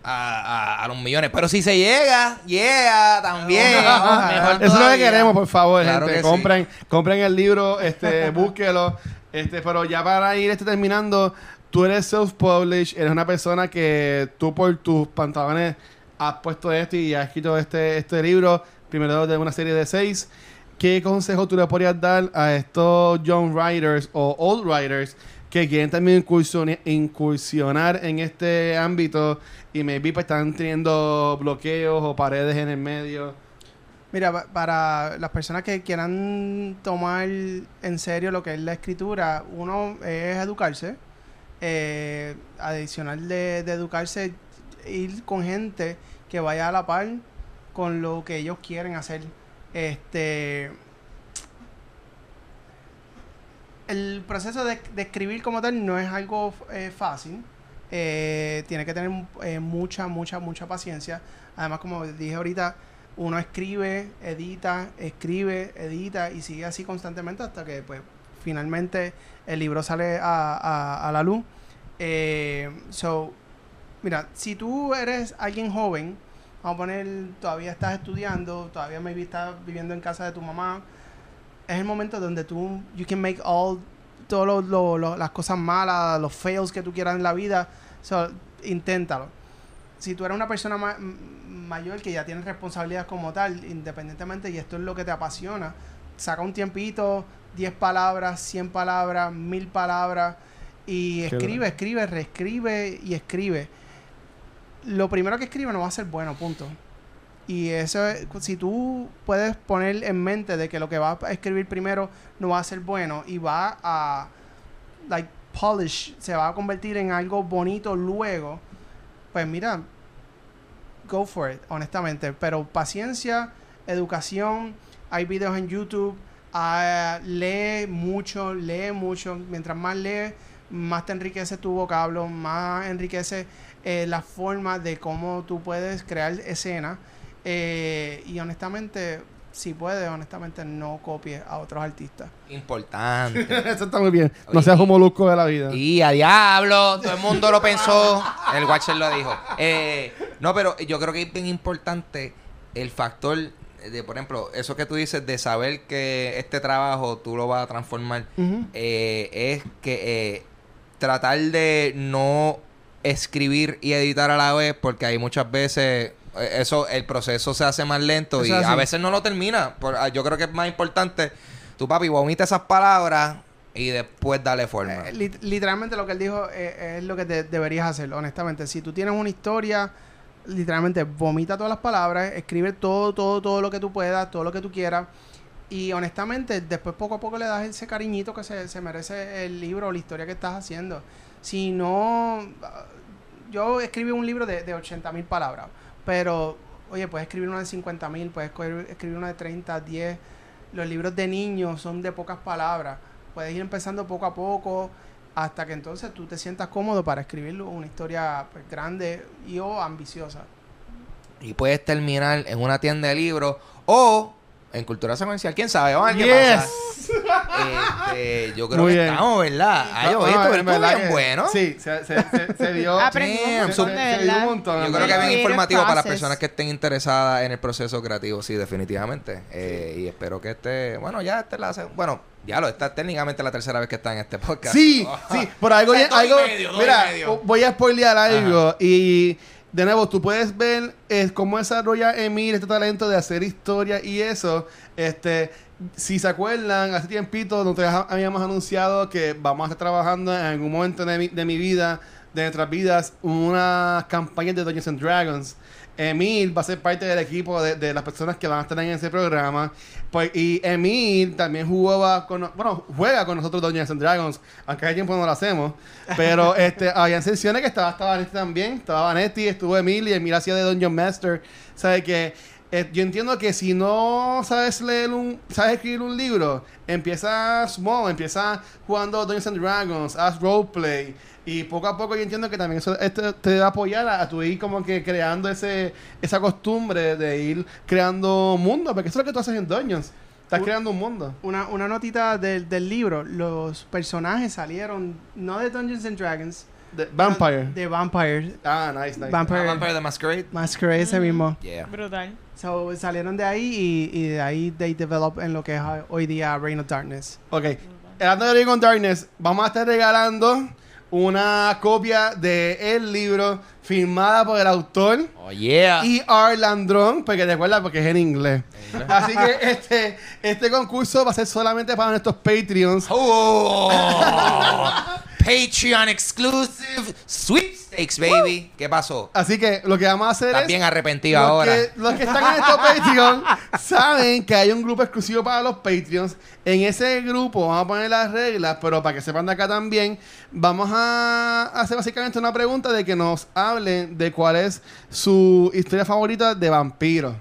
a, a- a los millones, pero si se llega, yeah, también. Mejor Eso es lo que queremos, por favor, Claro gente. sí. compren, compren el libro, este, búsquelo. Este, pero ya para ir este terminando, tú eres self-published, eres una persona que tú por tus pantalones has puesto esto y has escrito este, este libro. primero de una serie de seis. ¿Qué consejo tú le podrías dar a estos young writers o old writers que quieren también incursionar en este ámbito y maybe pues, están teniendo bloqueos o paredes en el medio? Mira, pa- para las personas que quieran tomar en serio lo que es la escritura, uno es educarse. Eh, adicional de educarse, ir con gente que vaya a la par con lo que ellos quieren hacer. Este. El proceso de, escribir como tal no es algo eh, fácil. Eh, tiene que tener eh, mucha, mucha, mucha paciencia. Además, como dije ahorita, uno escribe, edita, escribe, edita y sigue así constantemente hasta que pues finalmente el libro sale a, a- la luz. Eh, so, mira, si tú eres alguien joven, vamos a poner, todavía estás estudiando, todavía maybe estás viviendo en casa de tu mamá, es el momento donde tú, you can make all, todas las cosas malas, los fails que tú quieras en la vida, so, inténtalo si tú eres una persona ma- mayor que ya tienes responsabilidades como tal, independientemente, y esto es lo que te apasiona, saca un tiempito, 10 palabras, 100 palabras, 1000 palabras, y Qué escribe, escribe, reescribe y escribe. Lo primero que escribe no va a ser bueno, punto. Y eso es, si tú puedes poner en mente de que lo que vas a escribir primero no va a ser bueno y va a, like, polish, se va a convertir en algo bonito luego, pues mira, go for it, honestamente. Pero paciencia, educación, hay videos en YouTube, ah, lee mucho, lee mucho. Mientras más lees, más te enriquece tu vocablo, más enriquece eh, la forma de cómo tú puedes crear escenas. Eh, y honestamente, si puedes, honestamente no copies a otros artistas. Importante. Eso está muy bien. No Oye, seas un molusco de la vida. Y a diablo, todo el mundo lo pensó. El Watcher lo dijo. Eh, no, pero yo creo que es bien importante el factor de, por ejemplo, eso que tú dices de saber que este trabajo tú lo vas a transformar. Eh, es que eh, tratar de no escribir y editar a la vez, porque hay muchas veces eso el proceso se hace más lento y Eso a veces no lo termina. Por- ah, yo creo que es más importante tu papi vomita esas palabras y después dale forma. Eh, lit- literalmente lo que él dijo eh, es lo que te- deberías hacer, honestamente. Si tú tienes una historia, literalmente vomita todas las palabras, escribe todo, todo, todo lo que tú puedas, todo lo que tú quieras. Y honestamente, después poco a poco le das ese cariñito que se, se merece el libro o la historia que estás haciendo. Si no... Yo escribí un libro de, de 80 mil palabras, pero, oye, puedes escribir una de 50 mil, puedes escribir una de 30, 10. Los libros de niños son de pocas palabras. Puedes ir empezando poco a poco hasta que entonces tú te sientas cómodo para escribir una historia pues, grande y o ambiciosa. Y puedes terminar en una tienda de libros o en cultura secuencial. ¿Quién sabe? Vamos a ver qué Yes. pasa. Este, yo creo Muy que bien. estamos, ¿verdad? Ay, No, oye, no, esto verdad bien bueno. Sí, se, se, se, se dio. Aprendimos un montón, un. Yo creo que es bien informativo para las personas que estén interesadas en el proceso creativo, sí, definitivamente. Eh, y espero que este, bueno, ya este la seg- bueno, ya lo está técnicamente la tercera vez que está en este podcast. Sí, Oh. sí, por algo, O sea, ya- algo medio, mira, medio. voy a spoilear algo y de nuevo tú puedes ver eh, cómo desarrolla Emil este talento de hacer historia y eso, este, si se acuerdan, hace tiempito nosotros ha- habíamos anunciado que vamos a estar trabajando en algún momento de mi, de mi vida, de nuestras vidas, una campaña de Dungeons and Dragons. Emil va a ser parte del equipo de, de las personas que van a estar en ese programa. Pues, y Emil también jugaba con, no- bueno, juega con nosotros Dungeons and Dragons, aunque hace tiempo no lo hacemos. Pero este, había sesiones que estaba, estaba Vanetti también, estaba Vanetti, estuvo Emil y Emil hacía de Dungeon Master. Sabe que eh, yo entiendo que si no sabes leer un, sabes escribir un libro, empieza small, empieza jugando Dungeons and Dragons, haz roleplay. Y poco a poco yo entiendo que también eso esto te va a apoyar a, a tu ir como que creando ese esa costumbre de ir creando mundo, porque eso es lo que tú haces en Dungeons. Estás creando un mundo. Una, una notita del, del libro, los personajes salieron no de Dungeons and Dragons, De- Vampire. de Vampire, ah, nice, nice. Vampire, Ah, Vampire the Masquerade. Masquerade ese mismo. Yeah. Brutal. So, salieron de ahí y, y de ahí they develop en lo que es hoy día Reign of Darkness. Ok. Hablando de Dragon Darkness, vamos a estar regalando una copia de el libro firmada por el autor Oh, yeah. E.R. Landrón, porque recuerda porque es en inglés. Así que este, este concurso va a ser solamente para nuestros Patreons. Oh, Patreon exclusive sweepstakes, baby. ¿Qué pasó? Así que lo que vamos a hacer Estás es. bien arrepentido los ahora. Que, los que están en estos Patreon saben que hay un grupo exclusivo para los Patreons. En ese grupo vamos a poner las reglas, pero para que sepan de acá también, vamos a hacer básicamente una pregunta de que nos hablen de cuál es su historia favorita de vampiros.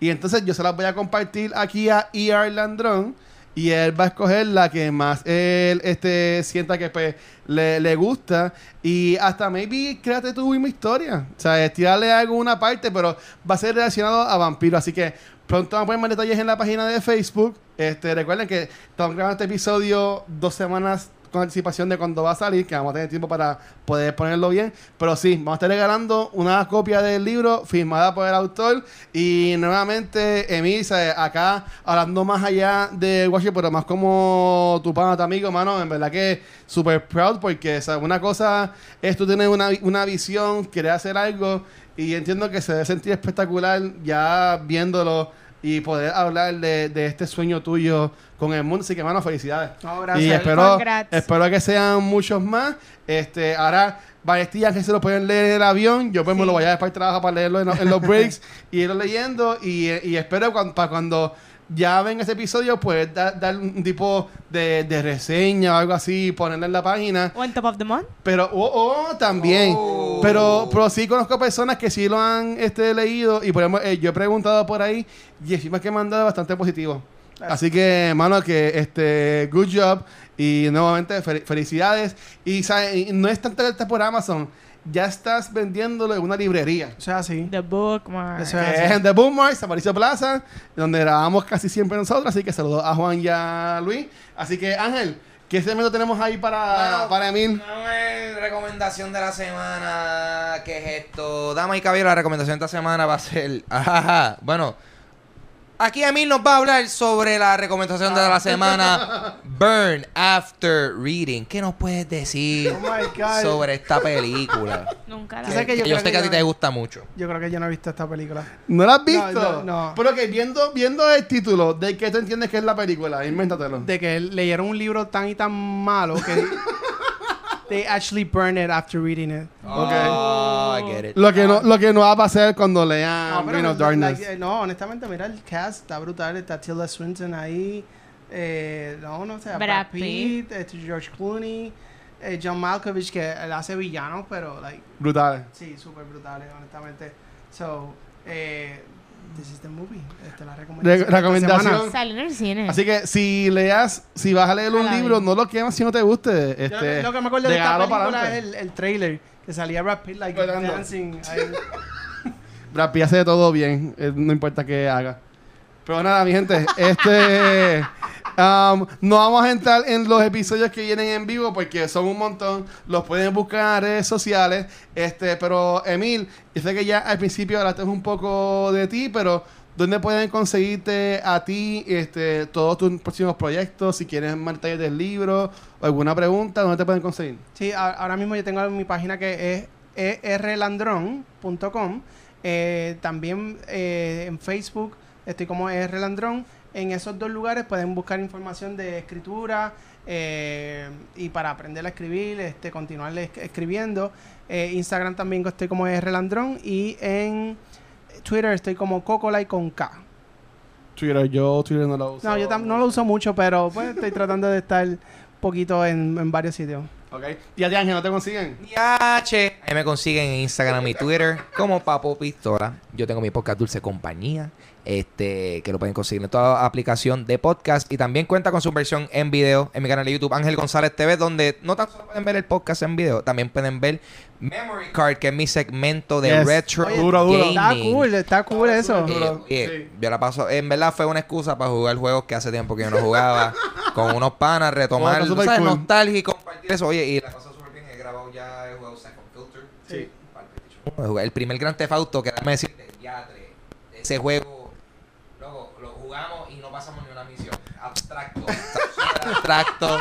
Y entonces yo se las voy a compartir aquí a E.R. Landrón. Y él va a escoger la que más él este, sienta que pues, le, le gusta. Y hasta maybe créate tu misma historia. O sea, estirarle alguna parte, pero va a ser relacionado a vampiros. Así que pronto vamos a poner más detalles en la página de Facebook. Este, recuerden que estamos grabando este episodio dos semanas con anticipación de cuando va a salir, que vamos a tener tiempo para poder ponerlo bien. Pero sí, vamos a estar regalando una copia del libro firmada por el autor. Y nuevamente, Emil, ¿sabes? acá hablando más allá de Washington, pero más como tu pana, tu amigo, mano, en verdad que súper proud porque ¿sabes? una cosa es tú una, una visión, querer hacer algo. Y entiendo que se debe sentir espectacular ya viéndolo y poder hablar de, de este sueño tuyo con el mundo. Así que, mano, felicidades. No, Y gracias. espero, Congrats. espero que sean muchos más. Este, ahora, Valestías que se lo pueden leer en el avión. Yo pues me lo voy a llevar para el trabajo para leerlo en, los- en los breaks y irlo leyendo. Y, y espero para cuando ya ven ese episodio, pues dar, dar un tipo de, de reseña o algo así, ponerla en la página. O en Top of the Month. Pero, oh, oh, también. Oh. Pero, pero sí conozco personas que sí lo han este, leído. Y por ejemplo, eh, yo he preguntado por ahí y feedback que me han dado bastante positivo. Así que, hermano, que este, good job. Y nuevamente, fel- felicidades. Y, ¿sabes? Y no es tanto que estés por Amazon. Ya estás vendiéndolo en una librería. O sea, sí. The Bookmark. Eso Que es en The Bookmark, San Mauricio Plaza, donde grabamos casi siempre nosotros. Así que saludos a Juan y a Luis. Así que, Ángel, ¿qué segmento tenemos ahí para, Bueno, para Emil? Dame recomendación de la semana. ¿Qué es esto? Dama y caballero, la recomendación de esta semana va a ser. Ajá. Bueno, aquí Emil nos va a hablar sobre la recomendación de la semana: Burn After Reading. ¿Qué nos puedes decir Oh my God. sobre esta película? Nunca Tú la sabes que yo yo creo sé que que a ti yo- te gusta mucho. Yo creo que yo no he visto esta película. ¿No la has visto? No, no, no. Pero que viendo, viendo el título, ¿de qué tú entiendes que es la película? Invéntatelo. De que leyeron un libro tan y tan malo que they actually burn it after reading it. Oh, I get it. Lo que, no, lo que no va a pasar cuando lean No, Reign of Darkness. like, eh, no, honestamente, mira el cast, está brutal, está Tilda Swinton ahí, eh, no, no sé, Brad Brad Pitt. Pitt, este, George Clooney, eh, John Malkovich, que él hace villanos, pero, like, Brutal. sí, súper brutales, honestamente. So, eh, this is the movie, este, la recomendación. Re- de esta recomendación. semana. Salió en el cine. Así que si leas, si vas a leer un libro, vez. no lo quemas si no te guste. Este, lo que me acuerdo de esta película es el, el trailer, que salía Brad Pitt, like, Bailando. dancing. Brad Pitt hace todo bien, eh, no importa qué haga. Pero nada, mi gente, este um, no vamos a entrar en los episodios que vienen en vivo porque son un montón. Los pueden buscar en redes sociales. Este, pero Emil, yo sé que ya al principio hablaste un poco de ti, pero ¿dónde pueden conseguirte a ti este, todos tus próximos proyectos? Si quieres más detalles del libro o alguna pregunta, ¿dónde te pueden conseguir? Sí, ahora mismo yo tengo mi página que es erlandron.com. Eh, también eh, en Facebook estoy como erlandron. En esos dos lugares pueden buscar información de escritura eh, y para aprender a escribir, este, continuar es- escribiendo. Eh, Instagram también estoy como erlandron y en Twitter estoy como cocolai con K. Twitter, yo Twitter no lo uso. No, yo no lo uso mucho, pero pues estoy tratando de estar poquito en, en varios sitios. Ok. ¿Y a ti, Ángel, no te consiguen? Yache. Ahí me consiguen en Instagram y Twitter como Papo Pistola. Yo tengo mi podcast Dulce Compañía, este, que lo pueden conseguir en toda aplicación de podcast. Y también cuenta con su versión en video en mi canal de YouTube Ángel González TV, donde no tan solo pueden ver el podcast en video, también pueden ver Memory Card, que es mi segmento de Yes. retro Oye, Duro, duro. Está cool, está cool eso. Eh, oye, sí. yo la paso, en verdad fue una excusa para jugar juegos que hace tiempo que yo no jugaba con unos panas, retomar, Oh, sabes, cool. nostalgia y compartir eso. Oye, y la paso súper bien, he grabado ya el juego Second Filter. Sí. el primer Gran Theft Auto, que déjame decirte, ese juego, luego lo jugamos y no pasamos ni una misión. Abstracto, está súper abstracto.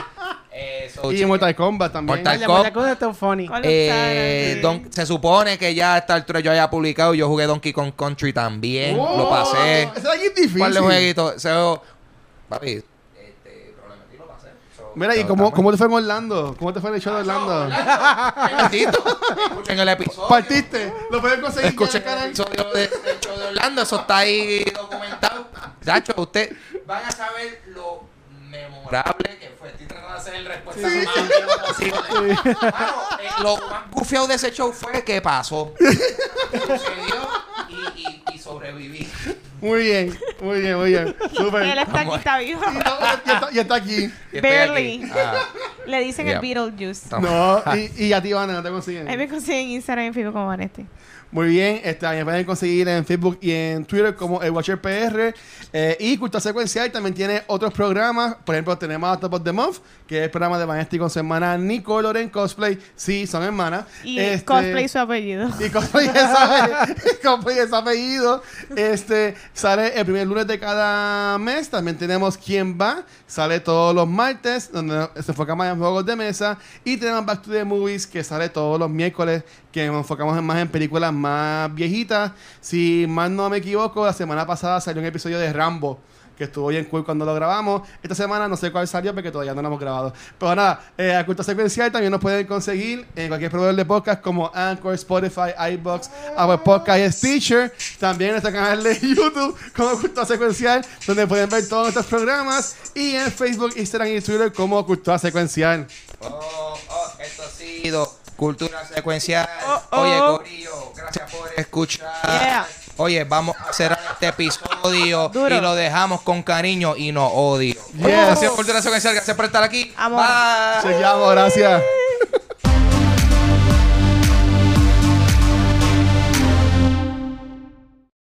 Eh, so, Y Mortal Kombat también. Mortal Kombat. la cosa está funny. Eh, Don- se supone que ya a esta altura yo haya publicado. Yo jugué Donkey Kong Country también. Oh, lo pasé. Eso aquí es difícil. ¿Cuál de jueguitos? So, papi, este, Mira, ¿y cómo, cómo te fue en Orlando? ¿Cómo te fue en el show de Orlando? Escuchen el episodio. Partiste. Lo pueden conseguir Escuchen en el episodio de- del show de Orlando. Eso está ahí documentado. Dacho, usted van a saber memorable que fue. Estoy tratando de hacer el respuesta lo más vivo posible. Mano, eh, lo más gufiado de ese show fue que pasó. Sucedió y, y, y sobreviví. Muy bien, muy bien, muy bien. Súper. Él está aquí, está vivo. Y no, y está, y está aquí. Barely. aquí. Ah, Le dicen Yeah. el Beetlejuice. No, y, y a ti, Vanessa, no te consiguen. Ahí me consiguen Instagram y en Facebook como Vanesti. Muy bien, este, me pueden conseguir en Facebook y en Twitter como el Watcher PR. Eh, y Cultura Secuencial también tiene otros programas. Por ejemplo, tenemos a Top of the Month, que es el programa de Vanesti con su hermana Nicole Loren Cosplay. Sí, son hermanas. Y Este, cosplay su apellido. Y cosplay es, ape- cosplay es apellido. Este sale el primer lunes de cada mes. También tenemos Quién va. Sale todos los martes, donde se enfoca más en juegos de mesa. Y tenemos Back to the Movies, que sale todos los miércoles, que nos enfocamos más en películas más viejitas. Si más no me equivoco, la semana pasada salió un episodio de Rambo. Que estuvo bien cool cuando lo grabamos. Esta semana no sé cuál salió porque todavía no lo hemos grabado. Pero nada, eh, a Cultura Secuencial también nos pueden conseguir en cualquier proveedor de podcast como Anchor, Spotify, iBox, Our Podcast y Stitcher. También en nuestro canal de YouTube como Cultura Secuencial, donde pueden ver todos nuestros programas. Y en Facebook, Instagram y Twitter como Cultura Secuencial. Oh, oh, esto ha sido Cultura Secuencial. Oh, oh. Oye, Corillo, gracias por escuchar. Yeah. Oye, vamos a cerrar este episodio Duro. y lo dejamos con cariño y no odio. Yes. Gracias, Cultura Secuencial. Gracias por estar aquí. Amor. Bye. Chequeamos, gracias.